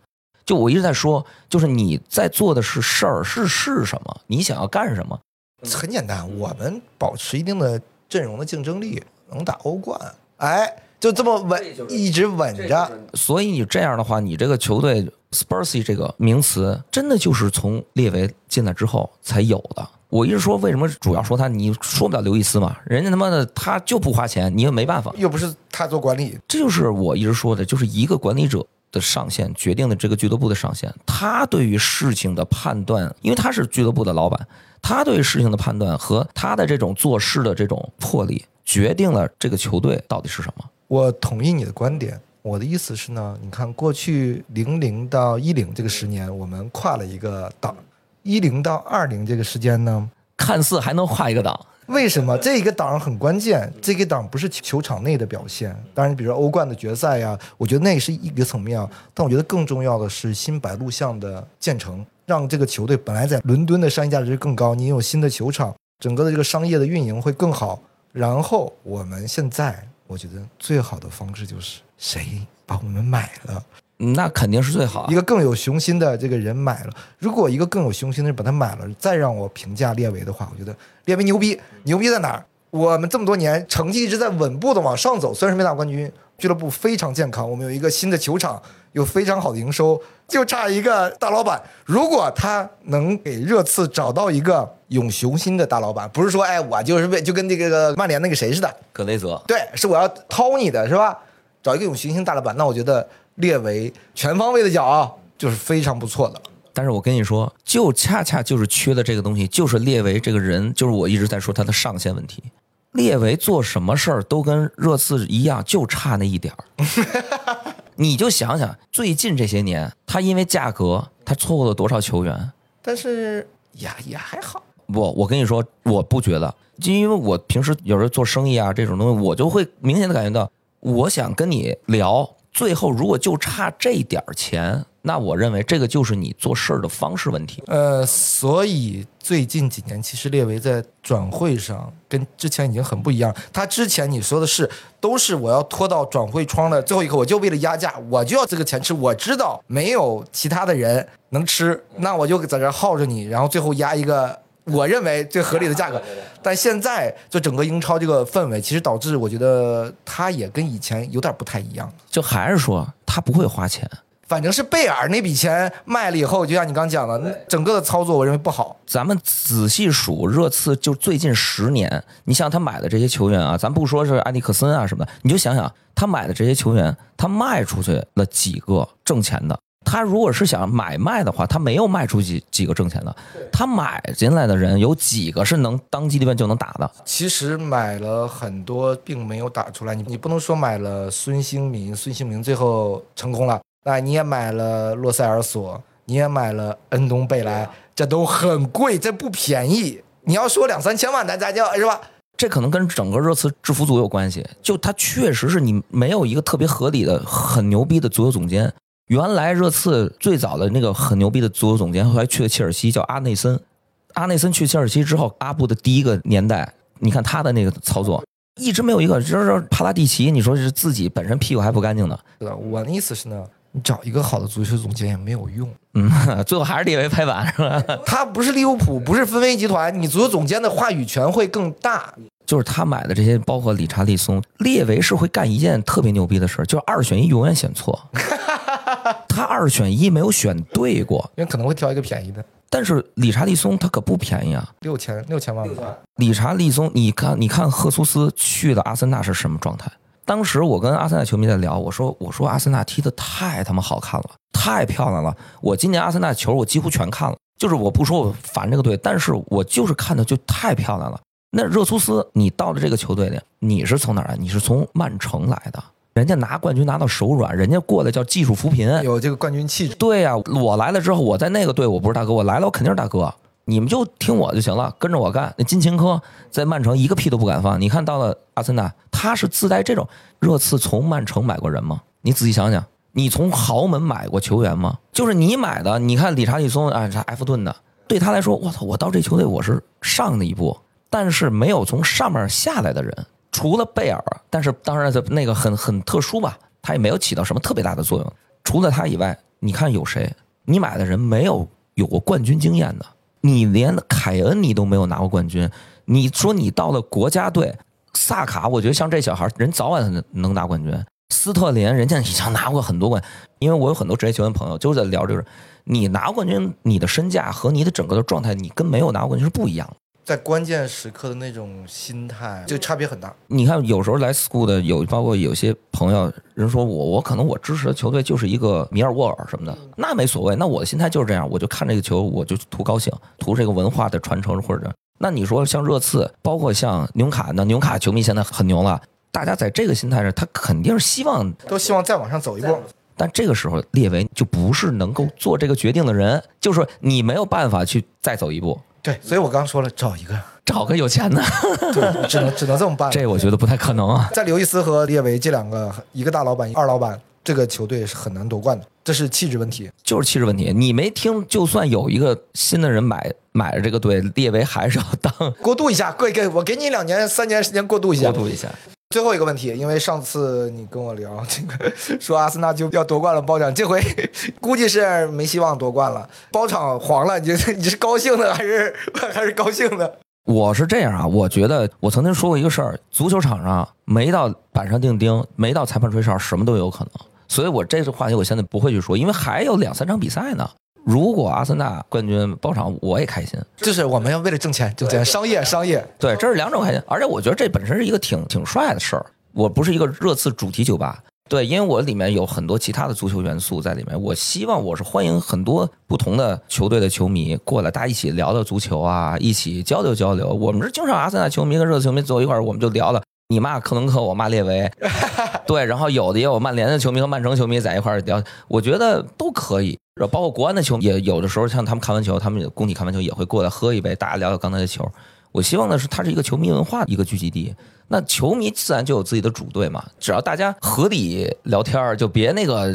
就我一直在说，就是你在做的是事儿是是什么？你想要干什么？很简单，我们保持一定的阵容的竞争力，能打欧冠。哎。就这么稳，一直稳着。所以你这样的话，你这个球队 Spursy 这个名词，真的就是从列维进来之后才有的。我一直说，为什么主要说他？你说不了刘易斯嘛？人家他妈的他就不花钱，你也没办法。又不是他做管理，这就是我一直说的，就是一个管理者的上限决定了这个俱乐部的上限。他对于事情的判断，因为他是俱乐部的老板，他对于事情的判断和他的这种做事的这种魄力，决定了这个球队到底是什么。我同意你的观点，我的意思是呢，你看过去零零到一零这个十年，我们跨了一个档，一零到二零这个时间呢，看似还能跨一个档，为什么？这一个档很关键，这个档不是球场内的表现，当然，比如说欧冠的决赛呀，我觉得那是一个层面啊，但我觉得更重要的是新白鹿巷的建成，让这个球队本来在伦敦的商业价值更高，你有新的球场，整个的这个商业的运营会更好，然后我们现在。我觉得最好的方式就是谁把我们买了，那肯定是最好。一个更有雄心的这个人买了，如果一个更有雄心的人把他买了，再让我评价列维的话，我觉得列维牛逼，牛逼在哪儿？我们这么多年成绩一直在稳步的往上走，虽然是没拿冠军，俱乐部非常健康，我们有一个新的球场，有非常好的营收，就差一个大老板。如果他能给热刺找到一个有雄心的大老板，不是说哎我就是为就跟那个曼联那个谁似的，格雷泽，对，是我要掏你的是吧？找一个有行星大老板，那我觉得列维全方位的讲啊，就是非常不错的。但是我跟你说，就恰恰就是缺的这个东西，就是列维这个人，就是我一直在说他的上限问题。列维做什么事儿都跟热刺一样，就差那一点儿。你就想想，最近这些年，他因为价格，他错过了多少球员？但是呀，也还好。不，我跟你说，我不觉得，就因为我平时有时候做生意啊，这种东西，我就会明显的感觉到，我想跟你聊，最后如果就差这点钱，那我认为这个就是你做事儿的方式问题。呃，所以最近几年，其实列维在转会上跟之前已经很不一样。他之前你说的是，都是我要拖到转会窗的最后一刻，我就为了压价，我就要这个钱吃。我知道没有其他的人能吃，那我就在这耗着你，然后最后压一个我认为最合理的价格。但现在就整个英超这个氛围，其实导致我觉得他也跟以前有点不太一样。就还是说他不会花钱。反正是贝尔那笔钱卖了以后，就像你刚讲的，那整个的操作我认为不好。咱们仔细数热刺，就最近十年，你像他买的这些球员啊，咱不说是埃里克森啊什么的，你就想想他买的这些球员，他卖出去了几个挣钱的？他如果是想买卖的话，他没有卖出几几个挣钱的。他买进来的人有几个是能当机立断就能打的？其实买了很多，并没有打出来。你你不能说买了孙兴民，孙兴民最后成功了。那你也买了洛塞尔索，你也买了恩东贝莱，这都很贵，这不便宜。你要说两三千万，咱咱就是吧？这可能跟整个热刺制服组有关系。就他确实是你没有一个特别合理的、很牛逼的足球总监。原来热刺最早的那个很牛逼的足球总监后来去了切尔西，叫阿内森。阿内森去切尔西之后，阿布的第一个年代，你看他的那个操作，一直没有一个就是帕拉蒂奇，你说是自己本身屁股还不干净呢。对吧？我的意思是呢。你找一个好的足球总监也没有用，嗯，最后还是列维拍板是吧？他不是利物浦，不是分威集团，你足球总监的话语权会更大。就是他买的这些，包括理查利松，列维是会干一件特别牛逼的事就是二选一永远选错。他二选一没有选对过，因为可能会挑一个便宜的。但是理查利松他可不便宜啊，六千六千万吧。理查利松，你看，你看赫苏斯去的阿森纳是什么状态？当时我跟阿森纳球迷在聊，我说我说阿森纳踢的太他妈好看了，太漂亮了。我今年阿森纳球我几乎全看了，就是我不说我烦这个队，但是我就是看的就太漂亮了。那热苏斯，你到了这个球队里，你是从哪儿来？你是从曼城来的，人家拿冠军拿到手软，人家过来叫技术扶贫，有这个冠军气质。对呀，我来了之后，我在那个队我不是大哥，我来了我肯定是大哥。你们就听我就行了，跟着我干。那金琴科在曼城一个屁都不敢放，你看到了阿森纳，他是自带这种。热刺从曼城买过人吗？你仔细想想，你从豪门买过球员吗？就是你买的。你看理查利松啊，这埃弗顿的，对他来说，我操，我到这球队我是上的一步，但是没有从上面下来的人，除了贝尔，但是当然那个很很特殊吧，他也没有起到什么特别大的作用。除了他以外，你看有谁？你买的人没有有过冠军经验的。你连凯恩你都没有拿过冠军，你说你到了国家队，萨卡，我觉得像这小孩人早晚能拿冠军。斯特林人家已经拿过很多冠，因为我有很多职业球员朋友就在聊这个，你拿冠军，你的身价和你的整个的状态，你跟没有拿过冠军是不一样的。在关键时刻的那种心态，就差别很大。你看，有时候来 school 的有，包括有些朋友，人说我我可能我支持的球队就是一个米尔沃尔什么的，那没所谓。那我的心态就是这样，我就看这个球，我就图高兴，图这个文化的传承或者。那你说像热刺，包括像纽卡，那纽卡球迷现在很牛了，大家在这个心态上，他肯定是希望都希望再往上走一步。但这个时候，列维就不是能够做这个决定的人，就是你没有办法去再走一步。对，所以我刚刚说了，找一个，找个有钱的，对，只能只能这么办。这我觉得不太可能啊。在刘易斯和列维这两个，一个大老板，二老板，这个球队是很难夺冠的，这是气质问题，就是气质问题。你没听，就算有一个新的人买买了这个队，列维还是要当过渡一下，给给我给你两年、三年时间过渡一下，过渡一下。最后一个问题，因为上次你跟我聊这个，说阿森纳就要夺冠了，包场，这回估计是没希望夺冠了，包场黄了，你你是高兴的还是 还是高兴的？我是这样啊，我觉得我曾经说过一个事儿：足球场上没到板上钉钉，没到裁判吹哨，什么都有可能。所以我这个话题我现在不会去说，因为还有两三场比赛呢。如果阿森纳冠军包场，我也开心。就是我们要为了挣钱，挣钱，商业，商业。对，这是两种开心。而且我觉得这本身是一个挺挺帅的事儿。我不是一个热刺主题酒吧，对，因为我里面有很多其他的足球元素在里面。我希望我是欢迎很多不同的球队的球迷过来，大家一起聊聊足球啊，一起交流交流。我们是经常阿森纳球迷跟热刺球迷坐一块儿，我们就聊聊。你骂克伦克，我骂列维，对，然后有的也有曼联的球迷和曼城球迷在一块儿聊，我觉得都可以。包括国安的球迷，也有的时候像他们看完球，他们工体看完球也会过来喝一杯，大家聊聊刚才的球。我希望的是，它是一个球迷文化的一个聚集地。那球迷自然就有自己的主队嘛，只要大家合理聊天就别那个，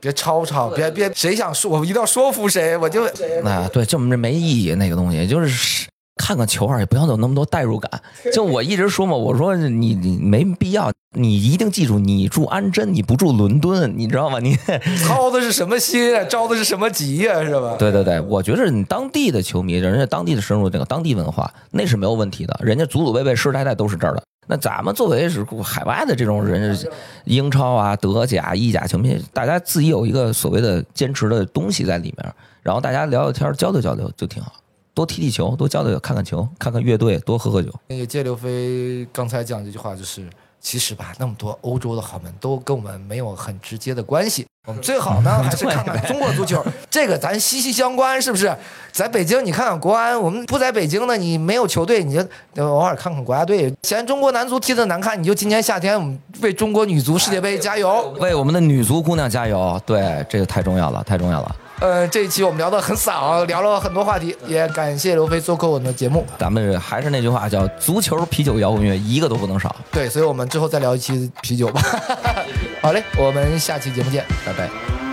别吵吵，别别谁想说，我一定要说服谁，我就啊，对，这么着没意义那个东西，就是。看看球啊，也不要有那么多代入感。就我一直说嘛，我说你你没必要，你一定记住，你住安贞，你不住伦敦，你知道吗？你 操的是什么心啊？着的是什么急呀？是吧？对对对，我觉得你当地的球迷，人家当地的深入这个当地文化，那是没有问题的。人家祖祖辈辈世世代代都是这儿的。那咱们作为是海外的这种人，英超啊、德甲、意甲球迷，大家自己有一个所谓的坚持的东西在里面，然后大家聊聊天、交流交流就挺好。多踢踢球，多交流，看看球，看看乐队，多喝喝酒。那个借刘飞刚才讲这句话，就是其实吧，那么多欧洲的豪门都跟我们没有很直接的关系。我们最好呢，还是看看中国足球，这个咱息息相关，是不是？在北京，你看看国安，我们不在北京呢，你没有球队，你就偶尔看看国家队。嫌中国男足踢的难看，你就今年夏天我们为中国女足世界杯加油，为我们的女足姑娘加油。对，这个太重要了，太重要了。呃，这一期我们聊得很散，聊了很多话题，也感谢刘飞做客我们的节目。咱们还是那句话，叫足球、啤酒、摇滚乐，一个都不能少。对，所以我们之后再聊一期啤酒吧。好嘞，我们下期节目见，拜拜。